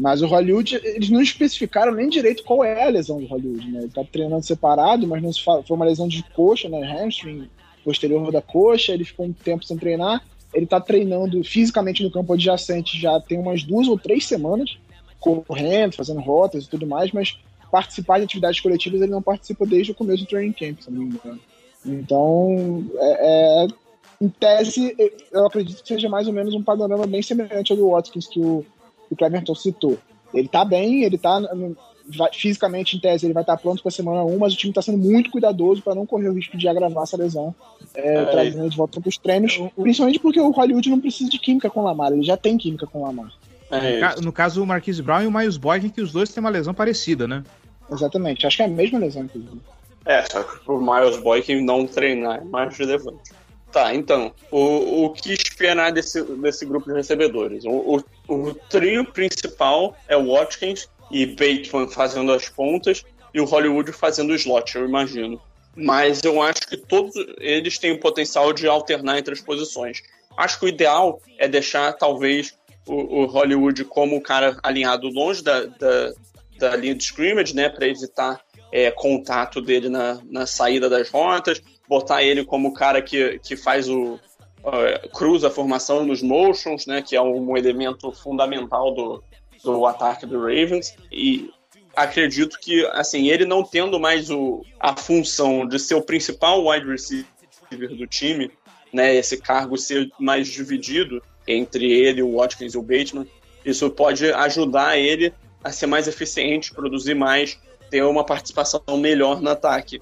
Mas o Hollywood, eles não especificaram nem direito qual é a lesão do Hollywood, né? Ele tá treinando separado, mas não se fala, foi uma lesão de coxa, né? Hamstring posterior da coxa, ele ficou um tempo sem treinar. Ele tá treinando fisicamente no campo adjacente já tem umas duas ou três semanas, correndo, fazendo rotas e tudo mais, mas participar de atividades coletivas ele não participa desde o começo do training camp, se não me engano. Então, é, é, em tese, eu acredito que seja mais ou menos um panorama bem semelhante ao do Watkins que o, que o Cleverton citou. Ele tá bem, ele tá vai- fisicamente, em tese, ele vai estar pronto para semana 1, mas o time está sendo muito cuidadoso para não correr o risco de agravar essa lesão, é, É, trazendo ele de volta para os treinos, principalmente porque o Hollywood não precisa de química com o Lamar, ele já tem química com o Lamar. É, No caso, o Marquise Brown e o Miles Boykin, que os dois têm uma lesão parecida, né? Exatamente, acho que é a mesma lesão, inclusive. É, só que o Miles Boykin não treinar é mais relevante. Tá, então, o, o que esperar desse, desse grupo de recebedores? O, o, o trio principal é o Watkins e Bateman fazendo as pontas e o Hollywood fazendo o slot, eu imagino. Mas eu acho que todos eles têm o potencial de alternar entre as posições. Acho que o ideal é deixar, talvez, o, o Hollywood como o cara alinhado longe da, da, da linha de scrimmage, né, para evitar é, contato dele na, na saída das rotas, botar ele como o cara que, que faz o uh, cruza a formação nos motions, né, que é um elemento fundamental do, do ataque do Ravens. E acredito que assim ele não tendo mais o, a função de ser o principal wide receiver do time, né, esse cargo ser mais dividido entre ele, o Watkins e o Bateman, isso pode ajudar ele a ser mais eficiente, produzir mais, ter uma participação melhor no ataque,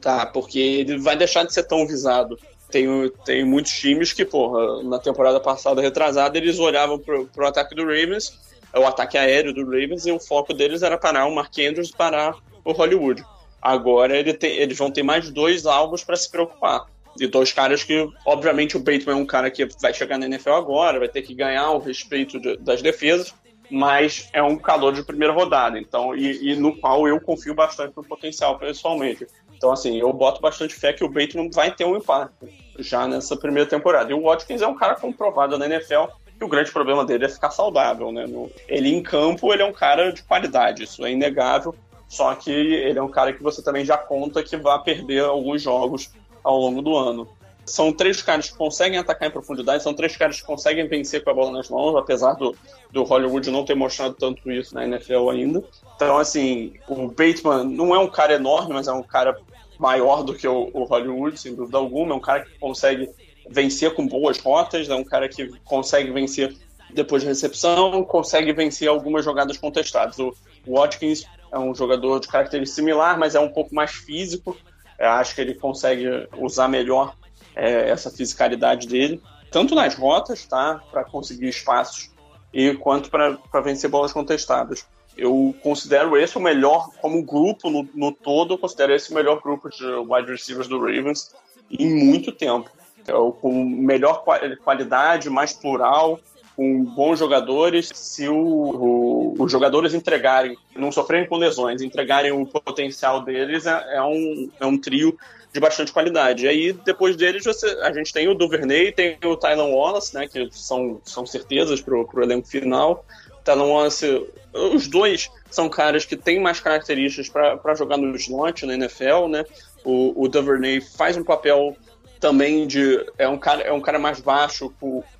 tá? Porque ele vai deixar de ser tão visado. Tem, tem muitos times que, porra, na temporada passada, retrasada, eles olhavam pro, pro ataque do Ravens, o ataque aéreo do Ravens, e o foco deles era parar o Mark Andrews e parar o Hollywood. Agora ele tem, eles vão ter mais dois alvos para se preocupar. E dois caras que, obviamente, o Bateman é um cara que vai chegar na NFL agora, vai ter que ganhar o respeito de- das defesas, mas é um calor de primeira rodada, então, e, e no qual eu confio bastante no potencial, pessoalmente. Então, assim, eu boto bastante fé que o Bateman vai ter um impacto já nessa primeira temporada. E o Watkins é um cara comprovado na NFL, e o grande problema dele é ficar saudável, né? Ele em campo, ele é um cara de qualidade, isso é inegável, só que ele é um cara que você também já conta que vai perder alguns jogos ao longo do ano. São três caras que conseguem atacar em profundidade, são três caras que conseguem vencer com a bola nas mãos, apesar do, do Hollywood não ter mostrado tanto isso na NFL ainda. Então, assim, o Bateman não é um cara enorme, mas é um cara maior do que o, o Hollywood, sem dúvida alguma. É um cara que consegue vencer com boas rotas, é um cara que consegue vencer depois de recepção, consegue vencer algumas jogadas contestadas. O Watkins é um jogador de característica similar, mas é um pouco mais físico. Eu acho que ele consegue usar melhor é, essa fisicalidade dele, tanto nas rotas, tá, para conseguir espaços, e quanto para vencer bolas contestadas. Eu considero esse o melhor, como grupo no, no todo, eu considero esse o melhor grupo de wide receivers do Ravens em muito tempo. É o com melhor qua- qualidade, mais plural, com bons jogadores. Se o, o- os jogadores entregarem, não sofrerem com lesões, entregarem o potencial deles, é, é um, é um trio de bastante qualidade. E aí, depois deles, você, a gente tem o Duvernay, tem o Tylan Wallace, né, que são, são certezas para o elenco final. Tylan Wallace, os dois são caras que têm mais características para jogar no slot na NFL, né? O, o Duvernay faz um papel também de é um cara é um cara mais baixo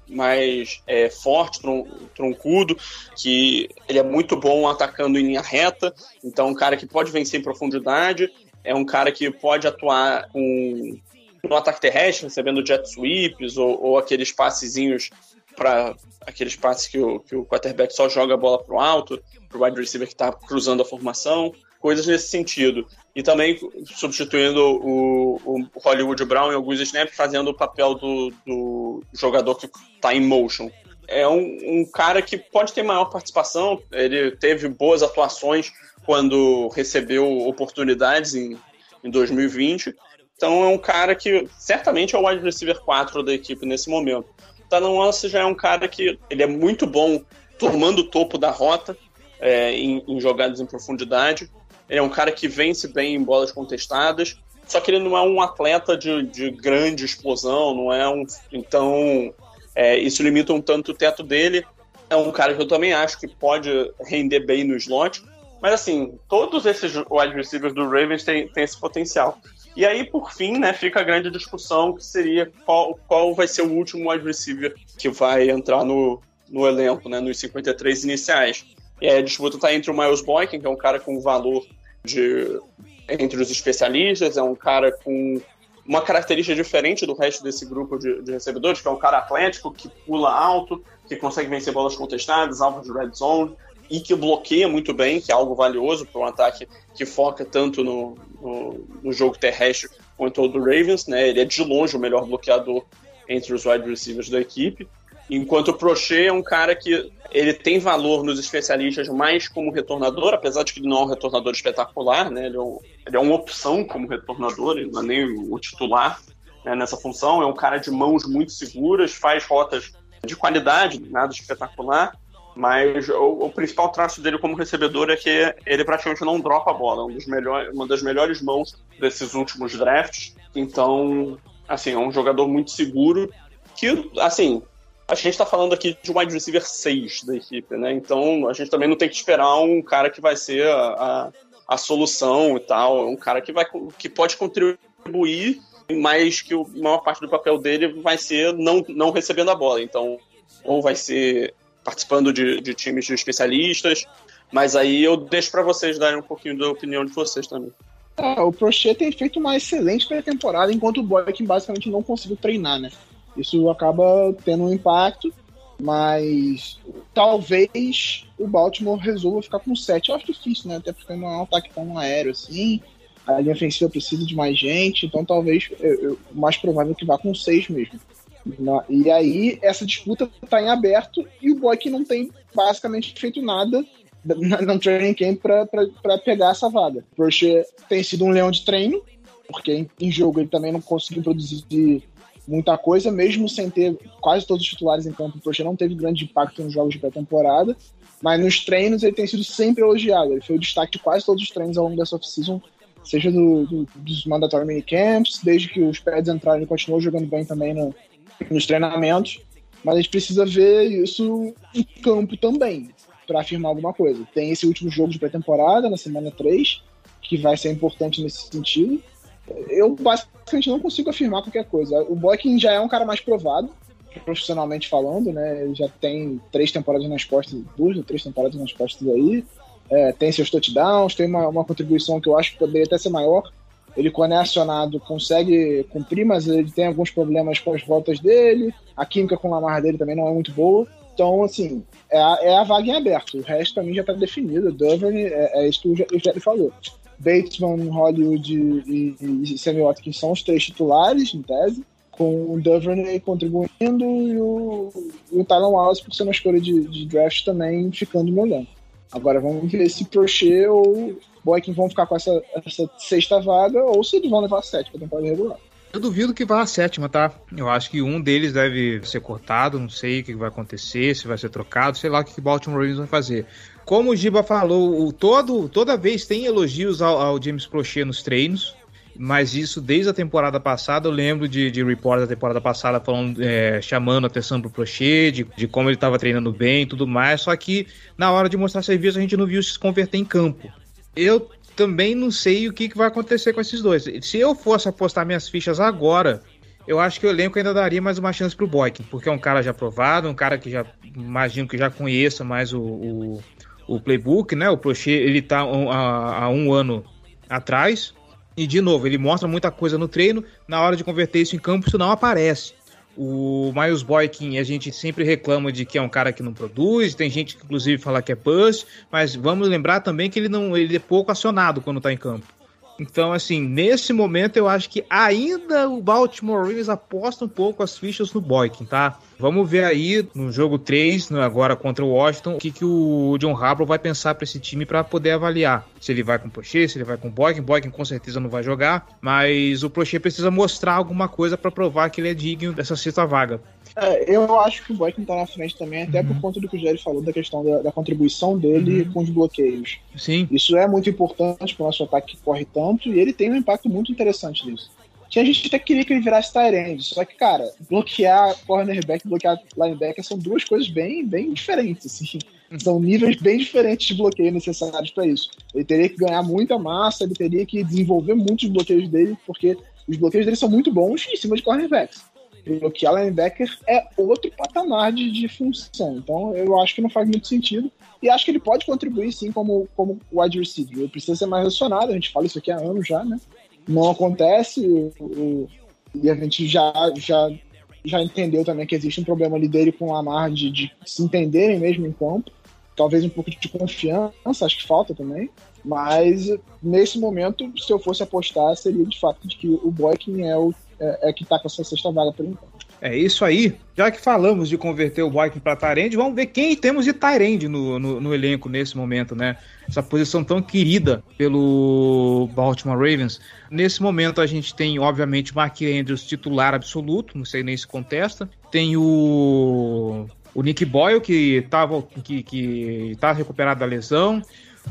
mais é, forte tron, troncudo que ele é muito bom atacando em linha reta então é um cara que pode vencer em profundidade é um cara que pode atuar com no ataque terrestre recebendo jet sweeps ou, ou aqueles passezinhos para aqueles passes que o, que o quarterback só joga a bola pro alto pro wide receiver que está cruzando a formação coisas nesse sentido e também substituindo o, o Hollywood Brown em alguns snaps, fazendo o papel do, do jogador que está em motion. É um, um, cara que pode ter maior participação, ele teve boas atuações quando recebeu oportunidades em, em 2020, então é um cara que certamente é o wide receiver 4 da equipe nesse momento. Talon Wallace já é um cara que ele é muito bom tomando o topo da rota é, em, em jogadas em profundidade, ele é um cara que vence bem em bolas contestadas, só que ele não é um atleta de, de grande explosão, não é um. Então, é, isso limita um tanto o teto dele. é um cara que eu também acho que pode render bem no slot. Mas assim, todos esses wide receivers do Ravens têm, têm esse potencial. E aí, por fim, né, fica a grande discussão que seria qual, qual vai ser o último wide receiver que vai entrar no, no elenco, né, nos 53 iniciais. E aí a disputa está entre o Miles Boykin, que é um cara com valor de entre os especialistas, é um cara com uma característica diferente do resto desse grupo de, de, recebedores, que é um cara atlético, que pula alto, que consegue vencer bolas contestadas, alvo de red zone, e que bloqueia muito bem, que é algo valioso para um ataque que foca tanto no, no, no, jogo terrestre quanto o do Ravens. Né? Ele é de longe o melhor bloqueador entre os wide receivers da equipe. Enquanto o Prochet é um cara que ele tem valor nos especialistas mais como retornador, apesar de que ele não é um retornador espetacular, né? Ele é, um, ele é uma opção como retornador, ele não é nem o titular né, nessa função. É um cara de mãos muito seguras, faz rotas de qualidade, nada espetacular, mas o, o, principal traço dele como recebedor é que ele praticamente não dropa a bola, um dos melhores, uma das melhores mãos desses últimos drafts. Então, assim, é um jogador muito seguro que, assim, a gente está falando aqui de wide receiver 6 da equipe, né? Então a gente também não tem que esperar um cara que vai ser a, a, a solução e tal. Um cara que, vai, que pode contribuir, mas que a maior parte do papel dele vai ser não, não recebendo a bola. Então, ou vai ser participando de, de times de especialistas, mas aí eu deixo para vocês darem um pouquinho da opinião de vocês também. É, o Prochet tem feito uma excelente pré-temporada, enquanto o Boykin basicamente não conseguiu treinar, né? Isso acaba tendo um impacto, mas talvez o Baltimore resolva ficar com 7. Eu acho difícil, né? Até porque não é um ataque tão aéreo assim. A linha ofensiva precisa de mais gente, então talvez o mais provável que vá com 6 mesmo. E aí essa disputa está em aberto e o Boyk não tem basicamente feito nada no training camp para pegar essa vaga. Porque tem sido um leão de treino, porque em jogo ele também não conseguiu produzir muita coisa, mesmo sem ter quase todos os titulares em campo. Prochê não teve grande impacto nos jogos de pré-temporada, mas nos treinos ele tem sido sempre elogiado. Ele foi o destaque de quase todos os treinos ao longo dessa off-season, seja do, do, dos mandatory minicamps, desde que os pads entraram, ele continuou jogando bem também no, nos treinamentos. Mas a gente precisa ver isso em campo também, para afirmar alguma coisa. Tem esse último jogo de pré-temporada, na semana 3, que vai ser importante nesse sentido eu basicamente não consigo afirmar qualquer coisa. O Boykin já é um cara mais provado, profissionalmente falando, né? Ele já tem três temporadas nas costas, duas ou três temporadas nas costas aí. É, tem seus touchdowns, tem uma, uma contribuição que eu acho que poderia até ser maior. Ele, quando é acionado, consegue cumprir, mas ele tem alguns problemas com as voltas dele. A química com o Lamar dele também não é muito boa. Então, assim, é a, é a vaga em aberto. O resto, pra mim, já tá definido. Duvernay, é, é isso que o Jerry falou. Bateman, Hollywood e, e Sammy Watkins são os três titulares, em tese, com o Duvernay contribuindo e o, o Tyler Wallace, por ser uma escolha de, de draft, também ficando elenco. Agora vamos ver se Prochet ou Boykin vão ficar com essa, essa sexta vaga ou se eles vão levar a sétima temporada regular. Eu duvido que vá a sétima, tá? Eu acho que um deles deve ser cortado, não sei o que vai acontecer, se vai ser trocado, sei lá o que o Baltimore Ravens vai fazer. Como o Giba falou, o todo, toda vez tem elogios ao, ao James Prochet nos treinos, mas isso desde a temporada passada. Eu lembro de, de report da temporada passada falando, é, chamando atenção pro Prochet, de, de como ele estava treinando bem e tudo mais. Só que na hora de mostrar serviço a gente não viu se converter em campo. Eu também não sei o que, que vai acontecer com esses dois. Se eu fosse apostar minhas fichas agora, eu acho que o elenco ainda daria mais uma chance pro Boykin, porque é um cara já aprovado, um cara que já imagino que já conheça mais o, o o playbook, né? O Prochet, ele tá há um ano atrás. E, de novo, ele mostra muita coisa no treino. Na hora de converter isso em campo, isso não aparece. O Miles Boykin, a gente sempre reclama de que é um cara que não produz, tem gente que inclusive fala que é bust, mas vamos lembrar também que ele não ele é pouco acionado quando tá em campo. Então, assim, nesse momento eu acho que ainda o Baltimore Ravens aposta um pouco as fichas no Boykin, tá? Vamos ver aí no jogo 3, né, agora contra o Washington, o que, que o John Harbaugh vai pensar para esse time para poder avaliar. Se ele vai com o Prochet, se ele vai com o Boykin. Boykin com certeza não vai jogar, mas o Prochet precisa mostrar alguma coisa para provar que ele é digno dessa sexta vaga. É, eu acho que o Boykin tá na frente também, até uhum. por conta do que o Jerry falou da questão da, da contribuição dele uhum. com os bloqueios. Sim. Isso é muito importante para o nosso ataque que corre tanto e ele tem um impacto muito interessante nisso. tinha gente até que queria que ele virasse Tyrande. Só que, cara, bloquear cornerback e bloquear linebacker são duas coisas bem, bem diferentes, assim. São níveis bem diferentes de bloqueio necessários para isso. Ele teria que ganhar muita massa, ele teria que desenvolver muitos bloqueios dele, porque os bloqueios dele são muito bons em cima de cornerbacks. Bloquear linebacker é outro patamar de, de função. Então eu acho que não faz muito sentido. E acho que ele pode contribuir sim como, como wide receiver. Ele precisa ser mais acionado, a gente fala isso aqui há anos já, né? Não acontece, o, e a gente já, já, já entendeu também que existe um problema ali dele com o Lamar de, de se entenderem mesmo em campo. Talvez um pouco de confiança, acho que falta também. Mas nesse momento, se eu fosse apostar, seria de fato de que o Boykin é o é, é que tá com essa sexta vaga por enquanto. É isso aí. Já que falamos de converter o Boykin para Tyrande, vamos ver quem temos de Tyrande no, no, no, elenco nesse momento, né? Essa posição tão querida pelo Baltimore Ravens. Nesse momento a gente tem, obviamente, Mark Andrews titular absoluto, não sei nem se contesta. Tem o, o Nick Boyle, que, tava, que, que tá recuperado da lesão.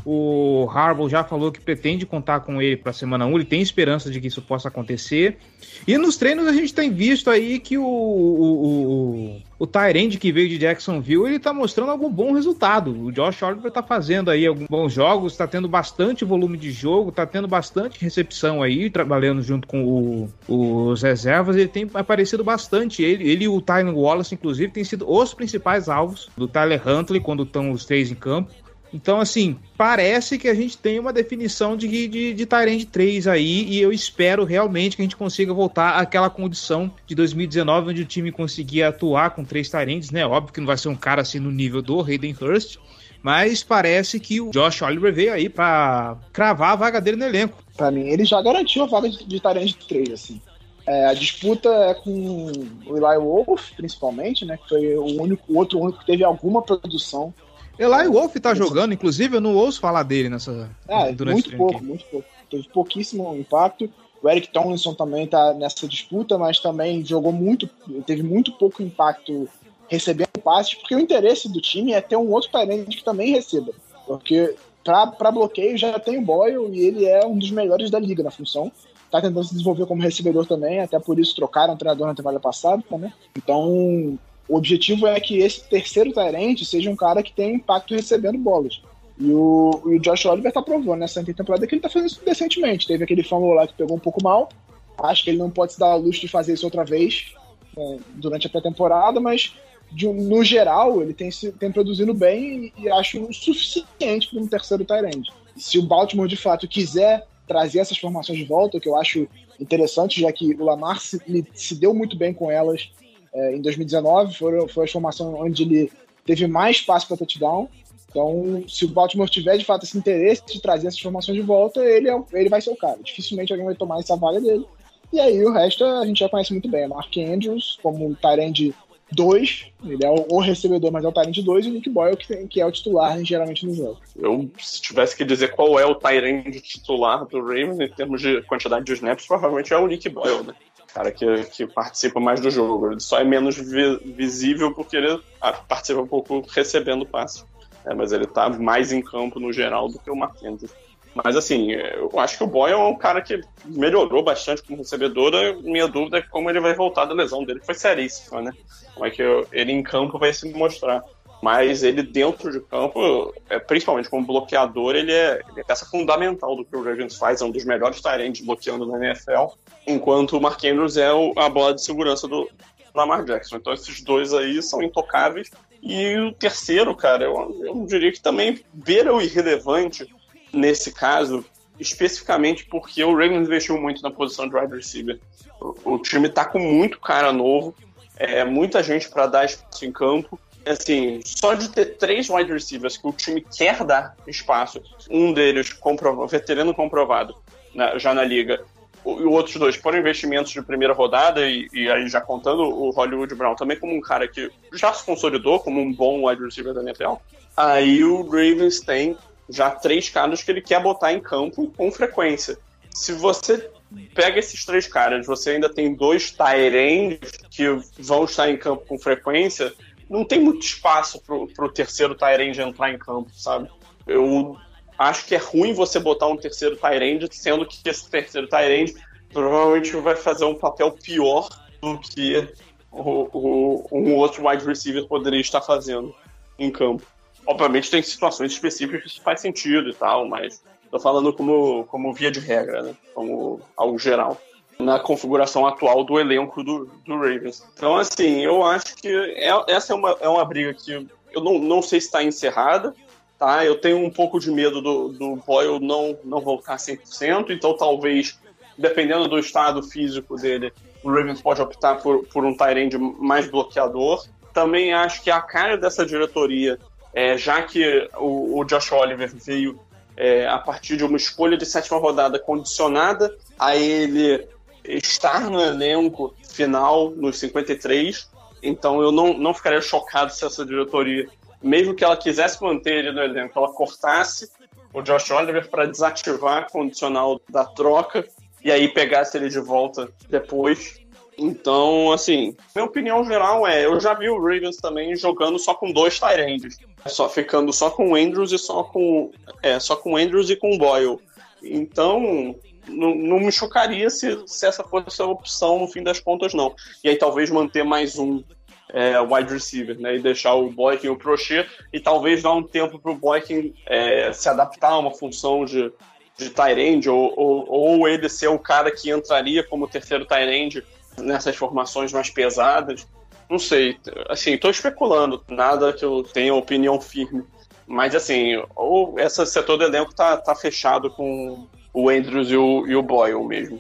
O Harbaugh já falou que pretende contar com ele para a semana 1, ele tem esperança de que isso possa acontecer. E nos treinos a gente tem visto aí que o, o, o, o Tyrande que veio de Jacksonville, ele tá mostrando algum bom resultado. O Josh Oliver tá fazendo aí alguns bons jogos, tá tendo bastante volume de jogo, tá tendo bastante recepção aí, trabalhando junto com o, os reservas, ele tem aparecido bastante. Ele, ele e o Tyler Wallace, inclusive, têm sido os principais alvos do Tyler Huntley quando estão os três em campo. Então, assim, parece que a gente tem uma definição de, de, de Tyrande 3 aí, e eu espero realmente que a gente consiga voltar àquela condição de 2019, onde o time conseguia atuar com três Tyrands, né? Óbvio que não vai ser um cara assim no nível do Hayden Hurst, mas parece que o Josh Oliver veio aí para cravar a vaga dele no elenco. Para mim, ele já garantiu a vaga de, de Tyrande 3, assim. É, a disputa é com o Eli Wolf, principalmente, né? Que foi o único, o outro único que teve alguma produção Eli Wolf tá jogando, inclusive eu não ouço falar dele nessa. É, muito pouco, aqui. muito pouco. Teve pouquíssimo impacto. O Eric Tomlinson também tá nessa disputa, mas também jogou muito, teve muito pouco impacto recebendo passes, porque o interesse do time é ter um outro parente que também receba. Porque para bloqueio já tem o Boyle e ele é um dos melhores da liga na função. Tá tentando se desenvolver como recebedor também, até por isso trocaram o treinador na temporada passada, né? Então, o objetivo é que esse terceiro Tyrant seja um cara que tenha impacto recebendo bolas. E o, e o Josh Oliver tá provando nessa temporada que ele tá fazendo isso decentemente. Teve aquele fumble lá que pegou um pouco mal. Acho que ele não pode se dar a luxo de fazer isso outra vez é, durante a pré-temporada, mas de, no geral ele tem, tem produzindo bem e, e acho o suficiente para um terceiro Tyrant. Se o Baltimore de fato quiser trazer essas formações de volta, que eu acho interessante, já que o Lamar se, se deu muito bem com elas é, em 2019, foi, foi a formação onde ele teve mais espaço para touchdown. Então, se o Baltimore tiver de fato esse interesse de trazer essas formações de volta, ele, é, ele vai ser o cara. Dificilmente alguém vai tomar essa vaga dele. E aí o resto a gente já conhece muito bem. Mark Andrews, como Tyrande 2, ele é o, recebedor, mas é o Tyrande 2, e o Nick Boyle, que, tem, que é o titular geralmente no jogo. Eu, se tivesse que dizer qual é o Tyrande titular do Ravens em termos de quantidade de snaps, provavelmente é o Nick Boyle, né? Cara que, que participa mais do jogo. Ele só é menos vi visível porque ele ah, participa um pouco recebendo passe. É, mas ele tá mais em campo no geral do que o Marquinhos. Mas assim, eu acho que o Boy é um cara que melhorou bastante como recebedor. Minha dúvida é como ele vai voltar da lesão dele, que foi seríssima, né? Como é que ele em campo vai se mostrar. Mas ele dentro de campo, é, principalmente como bloqueador, ele é, ele é peça fundamental do que o Ravens faz, é um dos melhores tarentes bloqueando na NFL, enquanto o Mark Andrews é o, a bola de segurança do Lamar Jackson. Então esses dois aí são intocáveis. E o terceiro, cara, eu, eu diria que também beira o irrelevante nesse caso, especificamente porque o Ravens investiu muito na posição de wide receiver. O, o time tá com muito cara novo, é, muita gente para dar espaço em campo assim, só de ter três wide receivers que o time quer dar espaço, um deles comprovado, veterano comprovado na, já na liga, e outros dois foram investimentos de primeira rodada, e, e, aí já contando o Hollywood Brown também como um cara que já se consolidou como um bom wide receiver da NFL, aí o Ravens tem já três caras que ele quer botar em campo com frequência. Se você pega esses três caras, você ainda tem dois tight que vão estar em campo com frequência, não tem muito espaço pro, pro terceiro Tyrande entrar em campo, sabe? Eu acho que é ruim você botar um terceiro Tyrande, sendo que esse terceiro Tyrande provavelmente vai fazer um papel pior do que o, o, um outro wide receiver poderia estar fazendo em campo. Obviamente tem situações específicas que faz sentido e tal, mas tô falando como, como via de regra, né? Como algo geral. Na configuração atual do elenco do, do Ravens. Então, assim, eu acho que é, essa é uma, é uma briga que eu não, não sei se está encerrada, tá? Eu tenho um pouco de medo do, do Boyle não, não voltar 100%, então talvez, dependendo do estado físico dele, o Ravens pode optar por, por um Tyrande mais bloqueador. Também acho que a cara dessa diretoria, é, já que o, o Josh Oliver veio é, a partir de uma escolha de sétima rodada condicionada a ele estar no elenco final nos 53, então eu não, não ficaria chocado se essa diretoria, mesmo que ela quisesse manter ele no elenco, ela cortasse o Josh Oliver para desativar a condicional da troca e aí pegasse ele de volta depois. Então, assim, minha opinião geral é, eu já vi o Ravens também jogando só com dois Tyrands, só ficando só com o Andrews e só com é, só com Andrews e com Boyle. Então, não, não me chocaria se, se essa fosse a opção no fim das contas, não. E aí talvez manter mais um é, wide receiver, né? E deixar o Boykin o Prochet e talvez dar um tempo para o Boykin é, se adaptar a uma função de, de tight ou, ou, ou, ele ser o cara que entraria como terceiro tight nessas formações mais pesadas. Não sei, assim, estou especulando, nada que eu tenha opinião firme. Mas assim, ou esse setor do elenco tá, tá fechado com o Andrews e o, e o Boyle mesmo.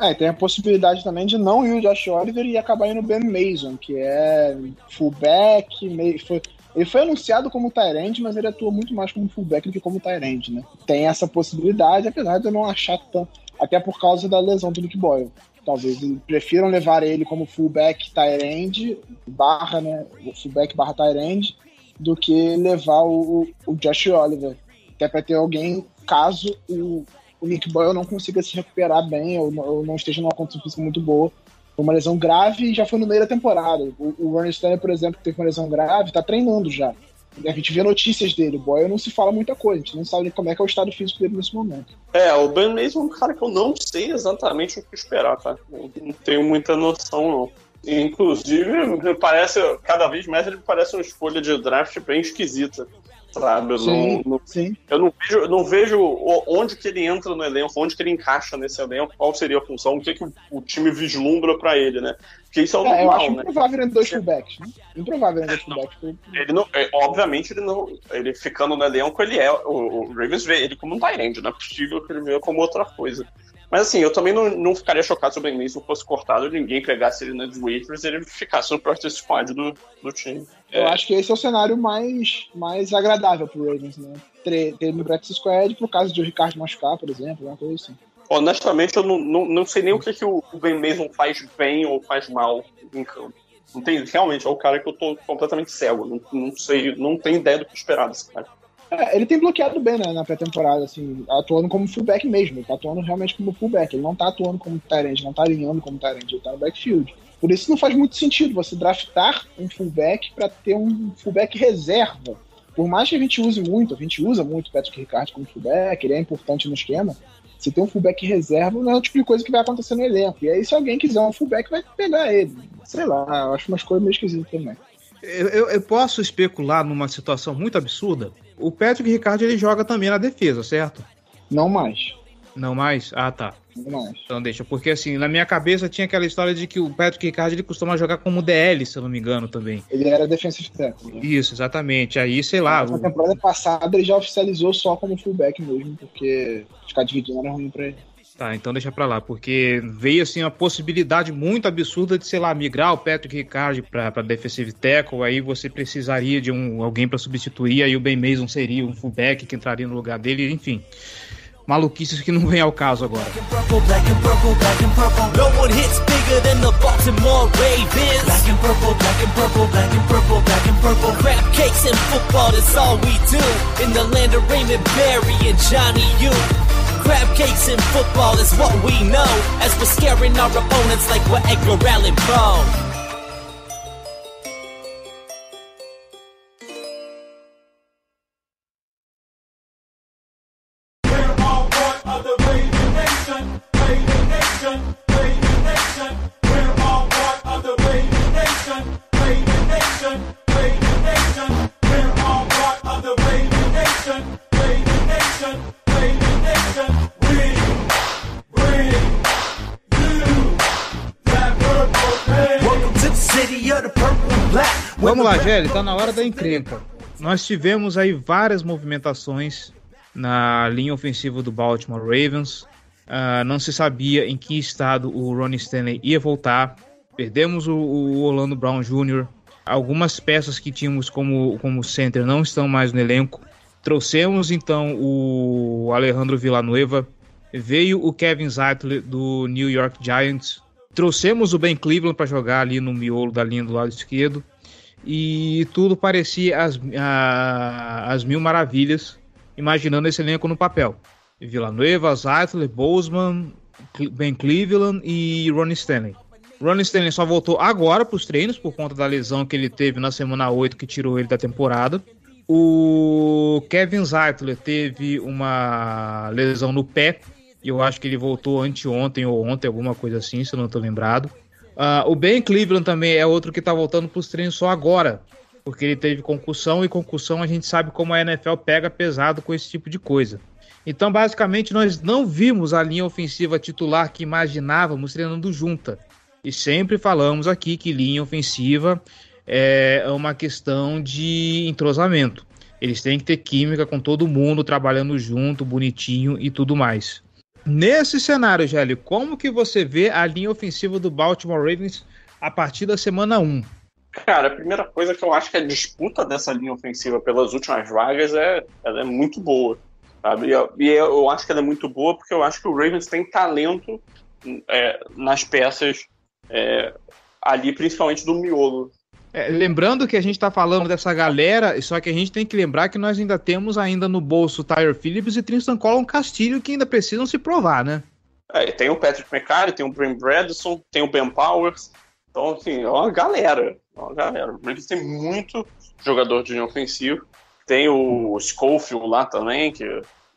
É, tem a possibilidade também de não ir o Josh Oliver e acabar indo o Ben Mason, que é fullback, meio, foi, ele foi anunciado como Tyrande, mas ele atua muito mais como fullback do que como Tyrande, né? Tem essa possibilidade, apesar de eu não achar tão. Até por causa da lesão do Nick Boyle. Talvez prefiram levar ele como fullback Tyrande, barra, né? Fullback barra Tyrande, do que levar o, o Josh Oliver. Até para ter alguém, caso o, o Nick Boyle não consiga se recuperar bem ou, ou não esteja numa condição física muito boa. Foi uma lesão grave e já foi no meio da temporada. O, o Ronnie Stanley, por exemplo, que teve uma lesão grave, tá treinando já. A gente vê notícias dele. O Boyle não se fala muita coisa. A gente não sabe como é que é o estado físico dele nesse momento. É, o Ben mesmo é um cara que eu não sei exatamente o que esperar, tá? Eu não tenho muita noção, não. Inclusive, parece, cada vez mais ele parece uma escolha de draft bem esquisita sabe? Eu, sim, não, não, sim. eu não vejo, não vejo onde que ele entra no elenco, onde que ele encaixa nesse elenco, qual seria a função, o que, que o, o time vislumbra para ele, né? Porque isso é o é, normal, eu acho né? improvável ele dois fullbacks, né? Improvável ele dois fullbacks. Ele não, é, obviamente, ele não, ele ficando no elenco, ele é, o, o Ravens vê ele como um Tyrande, não é possível que ele veja como outra coisa. Mas assim, eu também não, não ficaria chocado se o Ben Mason fosse cortado e ninguém pegasse ele nas waivers e ele ficasse no practice squad do, do time. Eu é. acho que esse é o cenário mais, mais agradável pro Ravens, né? Ter, ter no practice squad pro caso de o Ricardo machucar, por exemplo, uma coisa assim. Honestamente, eu não, não, não sei nem o que, que o Ben Mason faz bem ou faz mal em campo. Não tem, realmente, é o cara que eu tô completamente cego. Não, não sei, não tenho ideia do que esperar desse cara. É, ele tem bloqueado bem né, na pré-temporada, assim, atuando como fullback mesmo. Ele tá atuando realmente como fullback. Ele não tá atuando como Tyrant, não tá alinhando como Tyrant, ele tá no backfield. Por isso não faz muito sentido você draftar um fullback para ter um fullback reserva. Por mais que a gente use muito, a gente usa muito o Patrick Ricard como fullback, ele é importante no esquema. Se tem um fullback reserva, não é o tipo de coisa que vai acontecer no elenco. E aí, se alguém quiser um fullback, vai pegar ele. Sei lá, eu acho umas coisas meio esquisitas também. Eu, eu, eu, posso especular numa situação muito absurda. O Patrick Ricard ele joga também na defesa, certo? Não mais. Não mais? Ah, tá. Não mais. Então deixa, porque assim, na minha cabeça tinha aquela história de que o Patrick Ricard ele costuma jogar como DL, se eu não me engano, também. Ele era defensive tackle. Né? Isso, exatamente. Aí, sei lá. Na o... temporada passada ele já oficializou só como fullback mesmo, porque ficar dividindo era ruim pra ele. Tá, então deixa pra lá, porque veio assim uma possibilidade muito absurda de, sei lá, migrar o Patrick Ricard pra, pra defensive tackle, aí você precisaria de um, alguém para substituir, aí o Ben Mason seria um fullback que entraria no lugar dele, enfim. Maluquices que não vem ao caso agora. Crab cakes in football is what we know as we're scaring our opponents like we're Edgar Allan Poe. Gelli, tá na hora da encrenca. Nós tivemos aí várias movimentações na linha ofensiva do Baltimore Ravens. Ah, não se sabia em que estado o Ronnie Stanley ia voltar. Perdemos o, o Orlando Brown Jr. Algumas peças que tínhamos como, como center não estão mais no elenco. Trouxemos então o Alejandro Villanueva. Veio o Kevin Zeitler do New York Giants. Trouxemos o Ben Cleveland para jogar ali no miolo da linha do lado esquerdo. E tudo parecia as, a- as mil maravilhas, imaginando esse elenco no papel. Villanueva, Zeitler, Bozeman, Ben Cleveland e Ronnie Stanley. Ronnie Stanley só voltou agora para os treinos por conta da lesão que ele teve na semana 8 que tirou ele da temporada. O Kevin Zeitler teve uma lesão no pé. Eu acho que ele voltou anteontem ou ontem, alguma coisa assim, se eu não estou lembrado. Ah, o Ben Cleveland também é outro que está voltando para os treinos só agora. Porque ele teve concussão e concussão a gente sabe como a NFL pega pesado com esse tipo de coisa. Então, basicamente, nós não vimos a linha ofensiva titular que imaginávamos treinando junta. E sempre falamos aqui que linha ofensiva é uma questão de entrosamento. Eles têm que ter química com todo mundo, trabalhando junto, bonitinho e tudo mais. Nesse cenário, Gelli, como que você vê a linha ofensiva do Baltimore Ravens a partir da semana 1? Cara, a primeira coisa que eu acho que a disputa dessa linha ofensiva pelas últimas vagas é, ela é muito boa. Sabe? E eu, e eu acho que ela é muito boa porque eu acho que o Ravens tem talento é, nas peças é, ali, principalmente do miolo. É, lembrando que a gente está falando dessa galera, só que a gente tem que lembrar que nós ainda temos ainda no bolso Tyre Phillips e Tristan Colin Castilho que ainda precisam se provar, né? É, tem o Patrick McCarry, tem o Brent Bradson, tem o Ben Powers. Então, assim, é uma galera. É uma galera. O Ravens tem muito jogador de ofensivo. Tem o Schofield lá também, que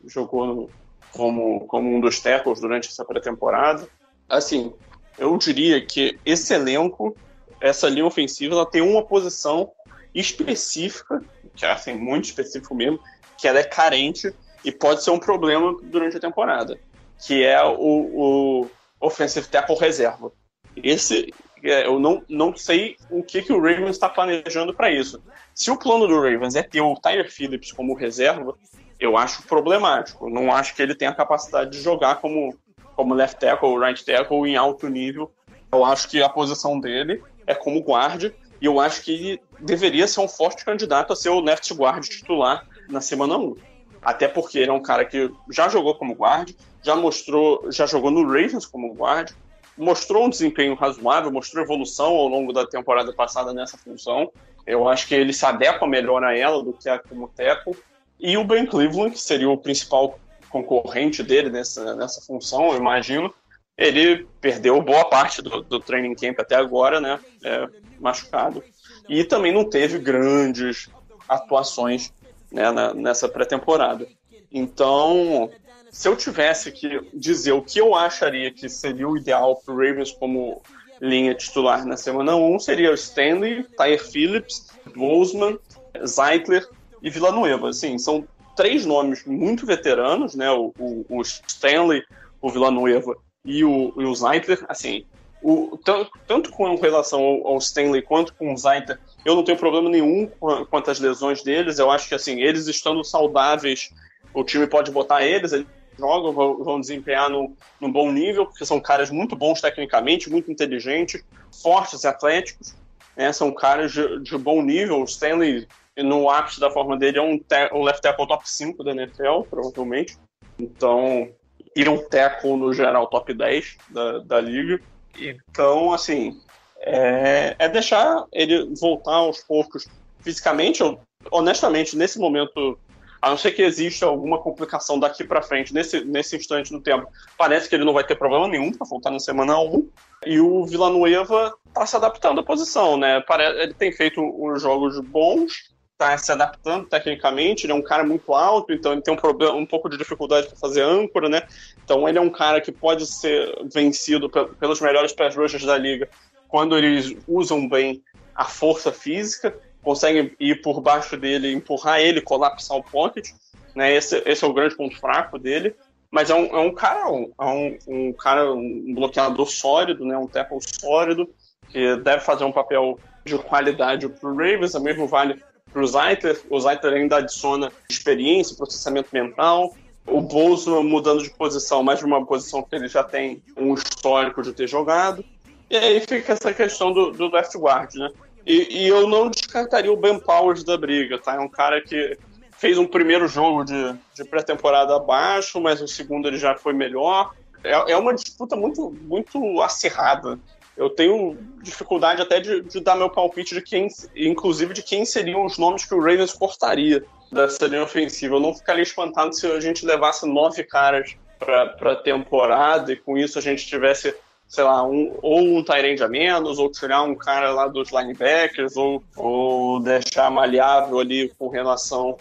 jogou no- como, como um dos tackles durante essa pré-temporada. Assim, eu diria que esse elenco, essa linha ofensiva, ela tem uma posição específica, que é assim, muito específico mesmo, que ela é carente e pode ser um problema durante a temporada, que é o, o offensive tackle reserva. Esse, é, eu não, não sei o que, que o Ravens está planejando para isso. Se o plano do Ravens é ter o Tyler Phillips como reserva, eu acho problemático. Não acho que ele tenha a capacidade de jogar como, como left tackle ou right tackle em alto nível. Eu acho que a posição dele é como guarda e eu acho que ele deveria ser um forte candidato a ser o left guard titular na semana 1. Até porque ele é um cara que já jogou como guard, já mostrou, já jogou no Ravens como guard, mostrou um desempenho razoável, mostrou evolução ao longo da temporada passada nessa função. Eu acho que ele se adequa melhor a ela do que a como tackle. E o Ben Cleveland, que seria o principal concorrente dele nessa, nessa função, eu imagino, ele perdeu boa parte do, do training camp até agora, né? É, machucado. E também não teve grandes atuações né, na- nessa pré-temporada. Então, se eu tivesse que dizer o que eu acharia que seria o ideal para o Ravens como linha titular na semana 1, seria o Stanley, Tyre Phillips, Bozeman, Zeitler e Villanueva. Assim, são três nomes muito veteranos, né? O, o, o Stanley, o Villanueva e o, e o Zeitler. Assim, o, tanto, tanto com relação ao, ao Stanley quanto com o Zeitler, eu não tenho problema nenhum quanto às lesões deles. Eu acho que, assim, eles estando saudáveis, o time pode botar eles, eles jogam, vão, vão desempenhar num, num bom nível, porque são caras muito bons tecnicamente, muito inteligentes, fortes e atléticos. né? São caras de, de bom nível. O Stanley, no ápice da forma dele, é um, ta- um left tackle top 5 da NFL, provavelmente. Então, e um tackle no geral top 10 da, da liga. Então, assim, é, é deixar ele voltar aos poucos fisicamente. Eu, honestamente, nesse momento, a não ser que exista alguma complicação daqui para frente, nesse, nesse instante no tempo, parece que ele não vai ter problema nenhum para voltar na semana 1. E o Villanueva está se adaptando à posição, né? Ele tem feito uns jogos bons, está se adaptando tecnicamente, ele é um cara muito alto, então ele tem um problema, um pouco de dificuldade para fazer âncora, né? Então ele é um cara que pode ser vencido pe- pelos melhores pass rushers da liga quando eles usam bem a força física, conseguem ir por baixo dele, empurrar ele, colapsar o pocket, né? Esse, esse é o grande ponto fraco dele. Mas é um, é um cara, um, é um, um cara, um bloqueador sólido, né? Um tackle sólido que deve fazer um papel de qualidade para o Ravens, o mesmo vale para o Zeitler. O Zeitler ainda adiciona experiência, processamento mental. O Bolso mudando de posição, mais de uma posição que ele já tem um histórico de ter jogado. E aí fica essa questão do, do left guard, né? E, e eu não descartaria o Ben Powers da briga, tá? É um cara que fez um primeiro jogo de, de pré-temporada abaixo, mas o segundo ele já foi melhor. É, é uma disputa muito, muito acirrada. Eu tenho dificuldade até de, de dar meu palpite de quem, inclusive de quem seriam os nomes que o Ravens cortaria dessa linha ofensiva. Eu não ficaria espantado se a gente levasse nove caras para a temporada e com isso a gente tivesse, sei lá, um, ou um Tyrande a menos, ou tirar um cara lá dos linebackers, ou, ou deixar maleável ali com relação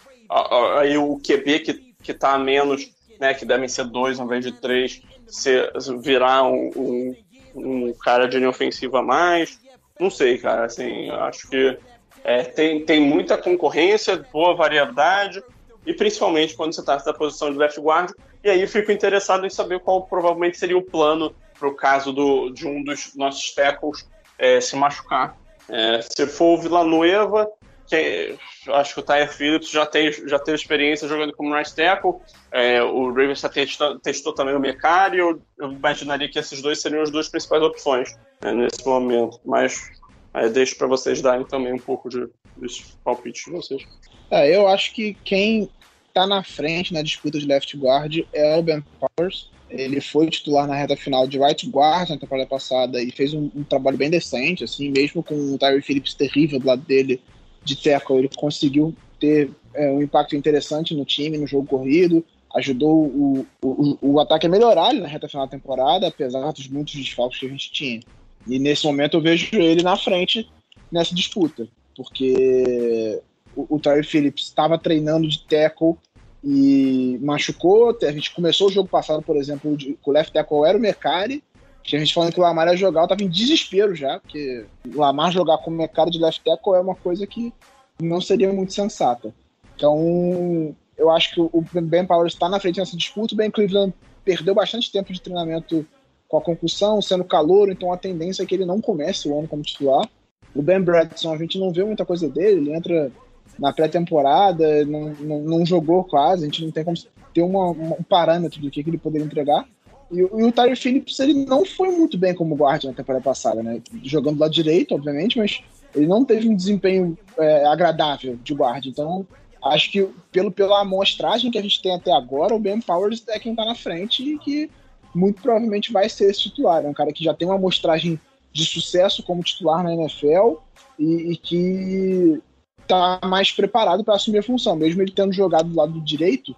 aí o QB que, que tá a menos, né, que devem ser dois ao invés de três, se, virar um, um, um cara de linha ofensiva a mais. Não sei, cara, assim, acho que é, tem, tem muita concorrência, boa variedade, e principalmente quando você está nessa posição de left guard. E aí eu fico interessado em saber qual provavelmente seria o plano para o caso do, de um dos nossos tackles é, se machucar. É, se for o Villanueva, que, acho que o Tyre Phillips já tem, já teve experiência jogando como right tackle. É, o Ravens já testou, testou também o Mecari. Eu, imaginaria que esses dois seriam as duas principais opções né, nesse momento. Mas aí deixo para vocês darem também um pouco de, dos palpites de vocês. É, eu acho que quem tá na frente na disputa de left guard é o Ben Powers. Ele foi titular na reta final de right guard na temporada passada e fez um, um trabalho bem decente, assim, mesmo com o Tyree Phillips terrível do lado dele de tackle, ele conseguiu ter é, um impacto interessante no time, no jogo corrido, ajudou o, o, o ataque a melhorar na reta final da temporada, apesar dos muitos desfalques que a gente tinha. E nesse momento eu vejo ele na frente nessa disputa, porque o, o Tyree Phillips estava treinando de tackle e machucou. A gente começou o jogo passado, por exemplo, de, com o left tackle era o Mercari. Tinha gente falando que o Lamar ia jogar, eu tava em desespero já, porque o Lamar jogar com o de left tackle é uma coisa que não seria muito sensata. Então, eu acho que o Ben Powers está na frente nessa disputa. O Ben Cleveland perdeu bastante tempo de treinamento com a concussão, sendo calor, então a tendência é que ele não comece o ano como titular. O Ben Bradson, a gente não vê muita coisa dele, ele entra na pré-temporada, não, não, não, jogou quase, a gente não tem como ter uma, um parâmetro do que, que ele poderia entregar. E, e o Tyler Phillips, ele não foi muito bem como guarda na temporada passada, né? Jogando do lado direito, obviamente, mas ele não teve um desempenho é, agradável de guarda. Então, acho que pelo, pela amostragem que a gente tem até agora, o Ben Powers é quem tá na frente e que muito provavelmente vai ser esse titular. É um cara que já tem uma amostragem de sucesso como titular na NFL e, e que tá mais preparado para assumir a função, mesmo ele tendo jogado do lado direito.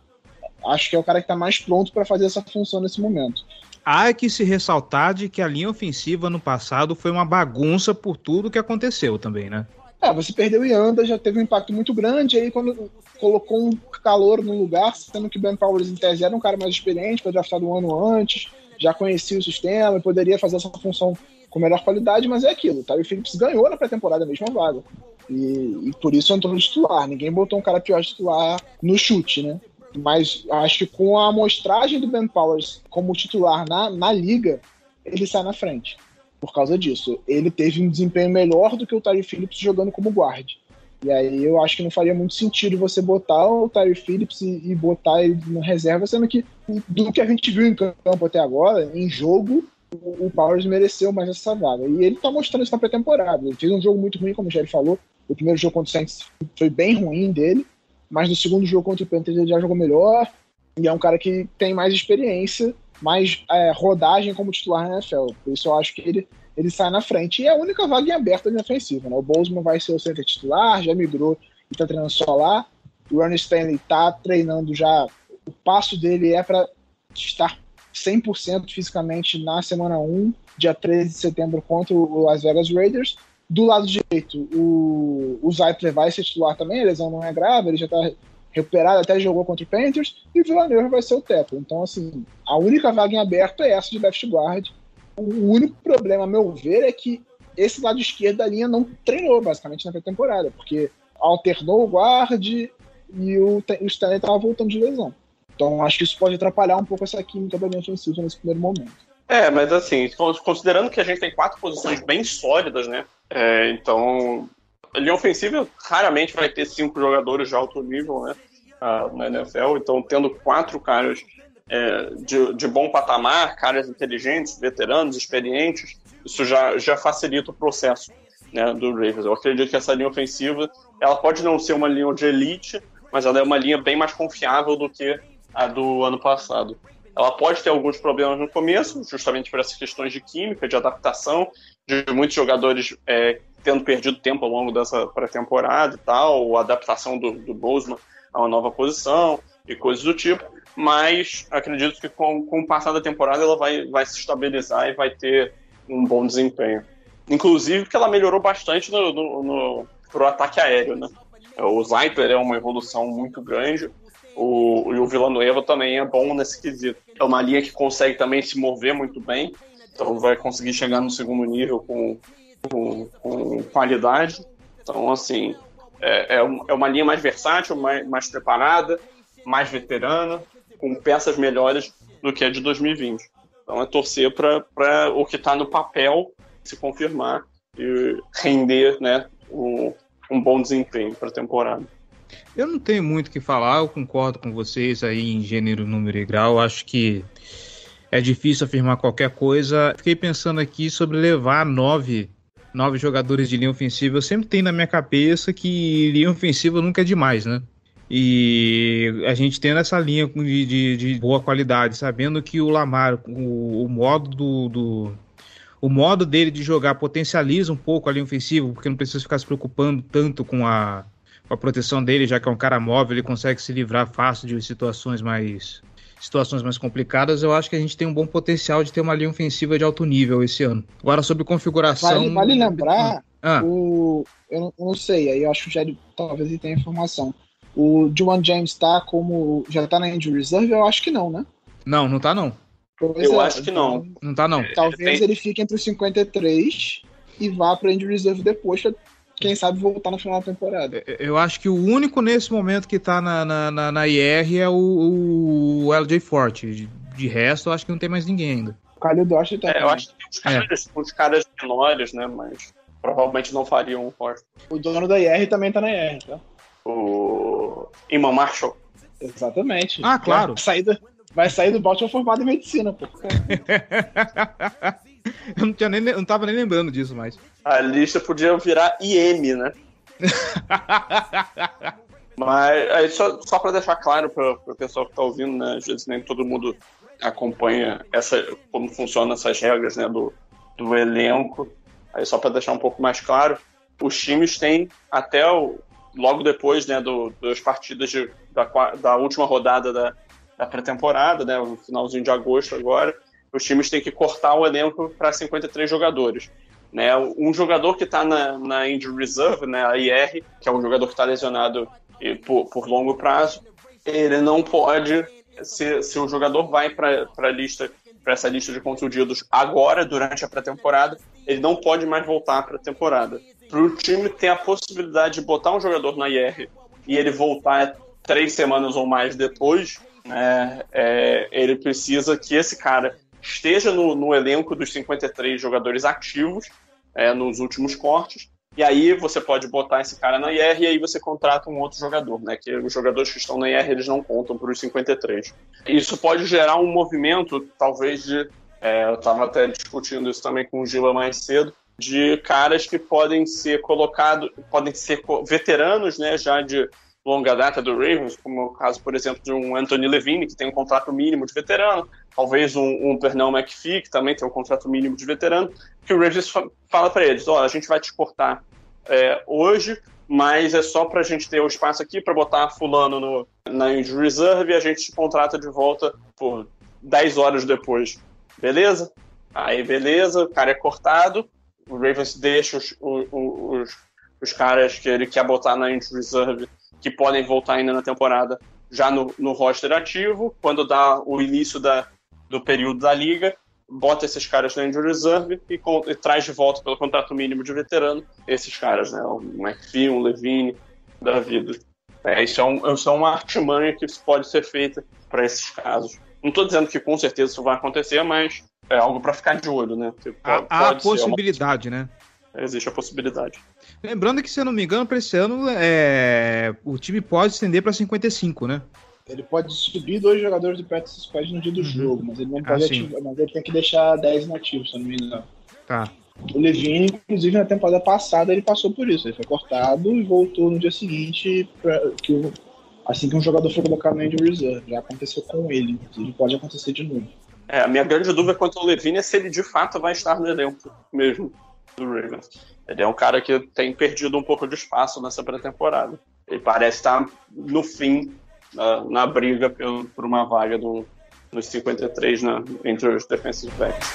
Acho que é o cara que está mais pronto para fazer essa função nesse momento. Há que se ressaltar de que a linha ofensiva no passado foi uma bagunça por tudo que aconteceu também, né? É, você perdeu e anda, já teve um impacto muito grande, aí quando colocou um calor no lugar, sendo que o Ben Powers em tese era um cara mais experiente, foi draftado um ano antes, já conhecia o sistema e poderia fazer essa função com melhor qualidade, mas é aquilo, o Tyler Phillips ganhou na pré-temporada a mesma vaga. E, e, por isso entrou no titular. Ninguém botou um cara pior de titular no chute, né? Mas acho que com a amostragem do Ben Powers como titular na, na liga, ele sai na frente. Por causa disso. Ele teve um desempenho melhor do que o Tyre Phillips jogando como guard. E aí eu acho que não faria muito sentido você botar o Tyre Phillips e, e botar ele na reserva, sendo que do que a gente viu em campo até agora, em jogo, o, o Powers mereceu mais essa vaga. E ele tá mostrando isso na pré-temporada. Ele fez um jogo muito ruim, como o Jerry falou. O primeiro jogo contra o Saints foi bem ruim dele, mas no segundo jogo contra o Panthers ele já jogou melhor. E é um cara que tem mais experiência, mais é, rodagem como titular na NFL. Por isso eu acho que ele, ele sai na frente. E é a única vaga em aberta na ofensiva. Né? O Bozeman vai ser o center titular, já migrou e tá treinando só lá. O Ronnie Stanley tá treinando já. O passo dele é para estar 100% fisicamente na semana 1, dia 13 de setembro, contra o Las Vegas Raiders. Do lado direito, o, o Zeitler vai ser titular também, a lesão não é grave, ele já está recuperado, até jogou contra o Panthers, e o Villanova vai ser o teco. Então, assim, a única vaga em aberto é essa de left guard. O único problema, a meu ver, é que esse lado esquerdo da linha não treinou, basicamente, na pré-temporada, porque alternou o guard e o, o Stanley estava voltando de lesão. Então, acho que isso pode atrapalhar um pouco essa química da linha ofensiva nesse primeiro momento. É, mas assim, considerando que a gente tem quatro posições bem sólidas, né? É, então, a linha ofensiva raramente vai ter cinco jogadores de alto nível, né? na NFL. Então, tendo quatro caras é, de, de bom patamar, caras inteligentes, veteranos, experientes, isso já, já facilita o processo né, do Ravens. Eu acredito que essa linha ofensiva, ela pode não ser uma linha de elite, mas ela é uma linha bem mais confiável do que a do ano passado. Ela pode ter alguns problemas no começo, justamente por essas questões de química, de adaptação, de muitos jogadores é, tendo perdido tempo ao longo dessa pré-temporada e tal, adaptação do, do Bozeman a uma nova posição e coisas do tipo. Mas acredito que com, com o passar da temporada ela vai, vai se estabilizar e vai ter um bom desempenho. Inclusive porque ela melhorou bastante no, no, no pro ataque aéreo, né? O Sniper é uma evolução muito grande. O, e o Villanueva também é bom nesse quesito. É uma linha que consegue também se mover muito bem, então vai conseguir chegar no segundo nível com, com, com qualidade. Então, assim, é, é, é uma linha mais versátil, mais, mais preparada, mais veterana, com peças melhores do que a de 2020. Então é torcer para o que está no papel se confirmar e render né, um, um bom desempenho para a temporada. Eu não tenho muito o que falar, eu concordo com vocês aí em gênero, número e grau. Acho que é difícil afirmar qualquer coisa. Fiquei pensando aqui sobre levar nove, nove jogadores de linha ofensiva. Eu sempre tenho na minha cabeça que linha ofensiva nunca é demais, né? E a gente tendo essa linha de, de, de boa qualidade, sabendo que o Lamar, o, o modo do, do, o modo dele de jogar potencializa um pouco a linha ofensiva, porque não precisa ficar se preocupando tanto com a com a proteção dele, já que é um cara móvel, ele consegue se livrar fácil de situações mais situações mais complicadas, eu acho que a gente tem um bom potencial de ter uma linha ofensiva de alto nível esse ano. Agora, sobre configuração. Vale, vale lembrar, ah. o, eu, não, eu, não, sei, aí eu acho que o Jair talvez ele tenha informação. O Juwan James tá como. Já tá na injury reserve? Eu acho que não, né? Não, não tá não. Pois eu é, acho que não. Então, não tá não. Talvez ele fique entre os 53 e vá pra injury reserve depois quem sabe voltar no final da temporada. Eu acho que o único nesse momento que tá na, na, na, na IR é o, o LJ Forte. De, de, resto, eu acho que não tem mais ninguém ainda. O Calil Dosh tá. É, eu acho que tem uns caras, é. uns caras menores, né? Mas provavelmente não fariam um forte. O dono da IR também tá na IR, tá? O Iman Marshall. Exatamente. Ah, claro. Vai sair do, vai sair do Baltimore formado em medicina, pô. Eu não, tinha nem, não tava nem lembrando disso mais. A lista podia virar IM, né? Mas aí só, só para deixar claro para o pessoal que está ouvindo, né? Às vezes nem todo mundo acompanha essa, como funcionam essas regras né, do, do elenco. Aí só para deixar um pouco mais claro, os times têm até o, logo depois né, do, das partidas de, da, da última rodada da, da pré-temporada, né, no finalzinho de agosto agora, os times têm que cortar o elenco para 53 jogadores. Né? Um jogador que está na, na injury reserve, né, a IR, que é um jogador que está lesionado por, por, longo prazo, ele não pode, se, se o jogador vai para a lista para essa lista de contundidos agora, durante a pré-temporada, ele não pode mais voltar para a temporada. Para o time ter a possibilidade de botar um jogador na IR e ele voltar três semanas ou mais depois, é, é, ele precisa que esse cara esteja no, no elenco dos 53 jogadores ativos é, nos últimos cortes. E aí você pode botar esse cara na IR e aí você contrata um outro jogador, né? Que os jogadores que estão na IR eles não contam para os 53. Isso pode gerar um movimento, talvez de. É, eu estava até discutindo isso também com o Gila mais cedo, de caras que podem ser colocados, podem ser veteranos, né? Já de longa data do Ravens, como o caso, por exemplo, de um Anthony Levine, que tem um contrato mínimo de veterano, talvez um, um Pernell McPhee, que também tem um contrato mínimo de veterano, que o Ravens fala para eles, ó, oh, a gente vai te cortar é, hoje, mas é só para a gente ter o espaço aqui para botar fulano no, na injury reserve e a gente te contrata de volta por 10 horas depois. Beleza? Aí beleza, o cara é cortado, o Ravens deixa os, o- o- os, os caras que ele quer botar na injury reserve, que podem voltar ainda na temporada, já no, no roster ativo. Quando dá o início da, do período da liga, bota esses caras na injury reserve e, e traz de volta pelo contrato mínimo de veterano esses caras, né? O McPhee, o Levine, da vida. É, isso, é um, isso é uma artimanha que pode ser feita para esses casos. Não estou dizendo que com certeza isso vai acontecer, mas é algo para ficar de olho, né? Há, pode- há a ser uma- possibilidade, né? Existe a possibilidade. Lembrando que, se eu não me engano, para esse ano é, o time pode estender para 55, né? Ele pode subir dois jogadores do practice squad no dia do jogo, mas ele não pode Ah, sim. ativar, mas ele tem que deixar 10 inativos, se eu não me engano. Tá. O Levine, inclusive, na temporada passada, ele passou por isso. Ele foi cortado e voltou no dia seguinte, pra, que o- assim que um jogador foi colocado na injury reserve. Já aconteceu com ele, inclusive pode acontecer de novo. É, a minha grande dúvida quanto ao Levine é se ele de fato vai estar no elenco mesmo do Ravens. Ele é um cara que tem perdido um pouco de espaço nessa pré-temporada. Ele parece estar no fim na, na briga pelo- por uma vaga do, nos 53 na, entre os defensive backs.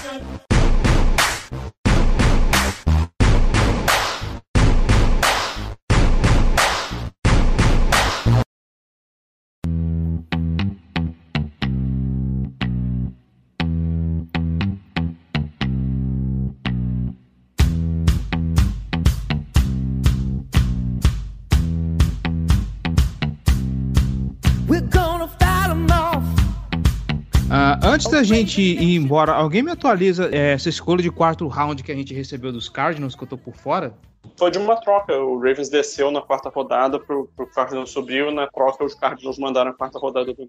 Antes da gente ir embora, alguém me atualiza é, essa escolha de quarto round que a gente recebeu dos Cardinals, que eu tô por fora? Foi de uma troca. O Ravens desceu na quarta rodada pro, pro Cardinals subiu. Na troca, os Cardinals mandaram a quarta rodada do.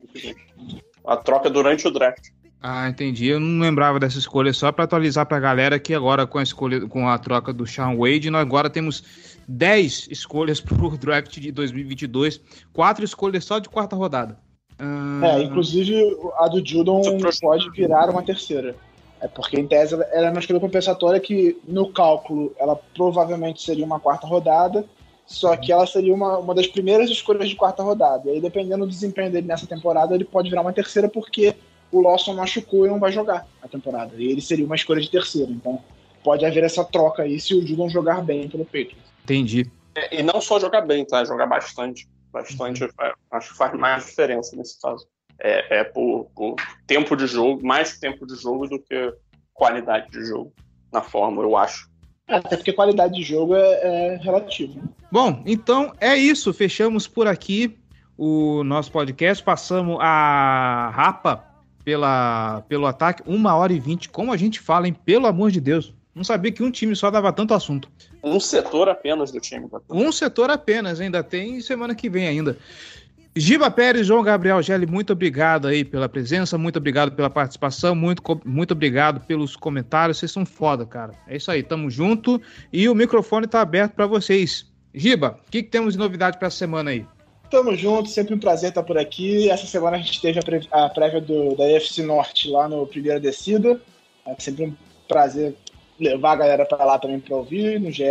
A troca durante o draft. Ah, entendi. Eu não lembrava dessa escolha, só para atualizar pra galera que agora com a escolha, com a troca do Sean Wade, nós agora temos 10 escolhas pro draft de 2022, quatro escolhas só de quarta rodada. Ah, É, inclusive a do Judon pode virar uma terceira. É porque em tese ela ela é uma escolha compensatória que no cálculo ela provavelmente seria uma quarta rodada, só que ela seria uma, uma das primeiras escolhas de quarta rodada. E aí, dependendo do desempenho dele nessa temporada, ele pode virar uma terceira porque o Lawson machucou e não vai jogar a temporada. E ele seria uma escolha de terceira. Então pode haver essa troca aí se o Judon jogar bem pelo Patriots. entendi. É, E não só jogar bem, tá? Jogar bastante. Bastante. é, Acho que faz mais diferença nesse caso. É, é por, por tempo de jogo, mais tempo de jogo do que qualidade de jogo na forma, eu acho. É, Até porque qualidade de jogo é, é relativo. né? Bom, então é isso. Fechamos por aqui o nosso podcast. Passamos a rapa pela, pelo ataque, uma hora e vinte. Como a gente fala, hein? Pelo amor de Deus. Não sabia que um time só dava tanto assunto. Um setor apenas do time. Um setor apenas, ainda tem semana que vem ainda. Giba Pérez, João Gabriel Gelli, muito obrigado aí pela presença, muito obrigado pela participação, muito, muito obrigado pelos comentários, vocês são foda, cara. É isso aí, tamo junto e o microfone tá aberto para vocês. Giba, o que, que temos de novidade para essa semana aí? Tamo junto, sempre um prazer estar por aqui. Essa semana a gente teve a, pré- a prévia do, da UFC Norte lá no Primeira Descida. É sempre um prazer levar a galera para lá também para ouvir no GE.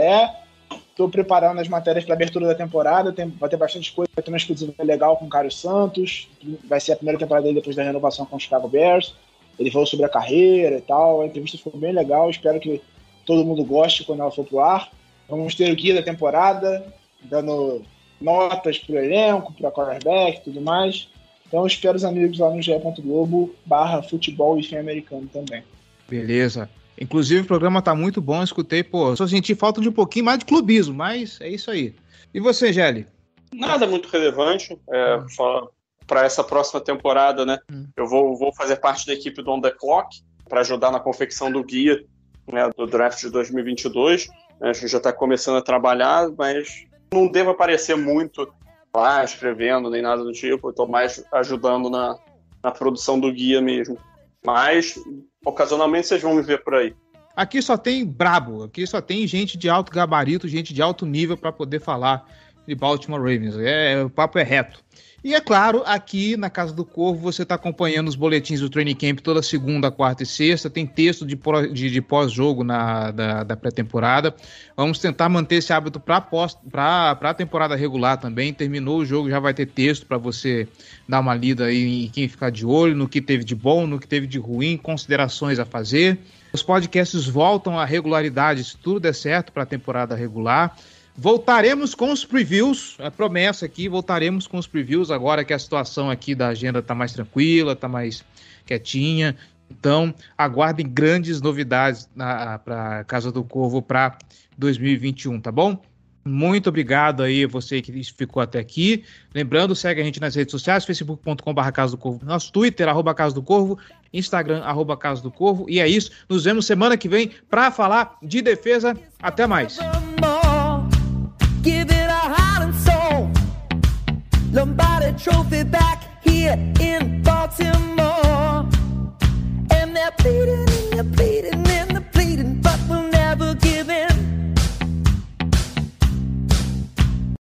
Estou preparando as matérias para abertura da temporada. Tem, vai ter bastante coisa. Vai ter uma exclusiva legal com o Cário Santos. Vai ser a primeira temporada dele depois da renovação com o Chicago Bears. Ele falou sobre a carreira e tal. A entrevista ficou bem legal. Espero que todo mundo goste quando ela for pro ar. Vamos ter o guia da temporada, dando notas pro elenco, para quarterback e tudo mais. Então espero os amigos lá no ge.globo barra futebol e fim americano também. Beleza. Inclusive o programa tá muito bom, escutei, pô, só senti falta de um pouquinho mais de clubismo, mas é isso aí. E você, Gelli? Nada muito relevante. É, só para essa próxima temporada, né? Eu vou, vou fazer parte da equipe do On The Clock para ajudar na confecção do guia né, do draft de 2022. A gente já está começando a trabalhar, mas não devo aparecer muito lá escrevendo nem nada do tipo. Estou mais ajudando na, na produção do guia mesmo. Mas ocasionalmente vocês vão me ver por aí. Aqui só tem brabo, aqui só tem gente de alto gabarito, gente de alto nível para poder falar de Baltimore Ravens. É, o papo é reto. E é claro, aqui na Casa do Corvo você está acompanhando os boletins do Training Camp toda segunda, quarta e sexta. Tem texto de, pós-jogo na da, da pré-temporada. Vamos tentar manter esse hábito para a temporada regular também. Terminou o jogo, já vai ter texto para você dar uma lida aí em quem ficar de olho, no que teve de bom, no que teve de ruim, considerações a fazer. Os podcasts voltam à regularidade se tudo der certo para a temporada regular. Voltaremos com os previews, a promessa aqui, voltaremos com os previews agora que a situação aqui da agenda está mais tranquila, está mais quietinha. Então, aguardem grandes novidades para Casa do Corvo para 2021, tá bom? Muito obrigado aí você que ficou até aqui. Lembrando, segue a gente nas redes sociais, facebook.com.br nosso Twitter, arroba Casa do Corvo, Instagram, arroba Casa do Corvo. E é isso, nos vemos semana que vem para falar de defesa. Até mais. give it a heart and soul. Lombardi Trophy back here in Baltimore. And they're bleeding and they're bleeding.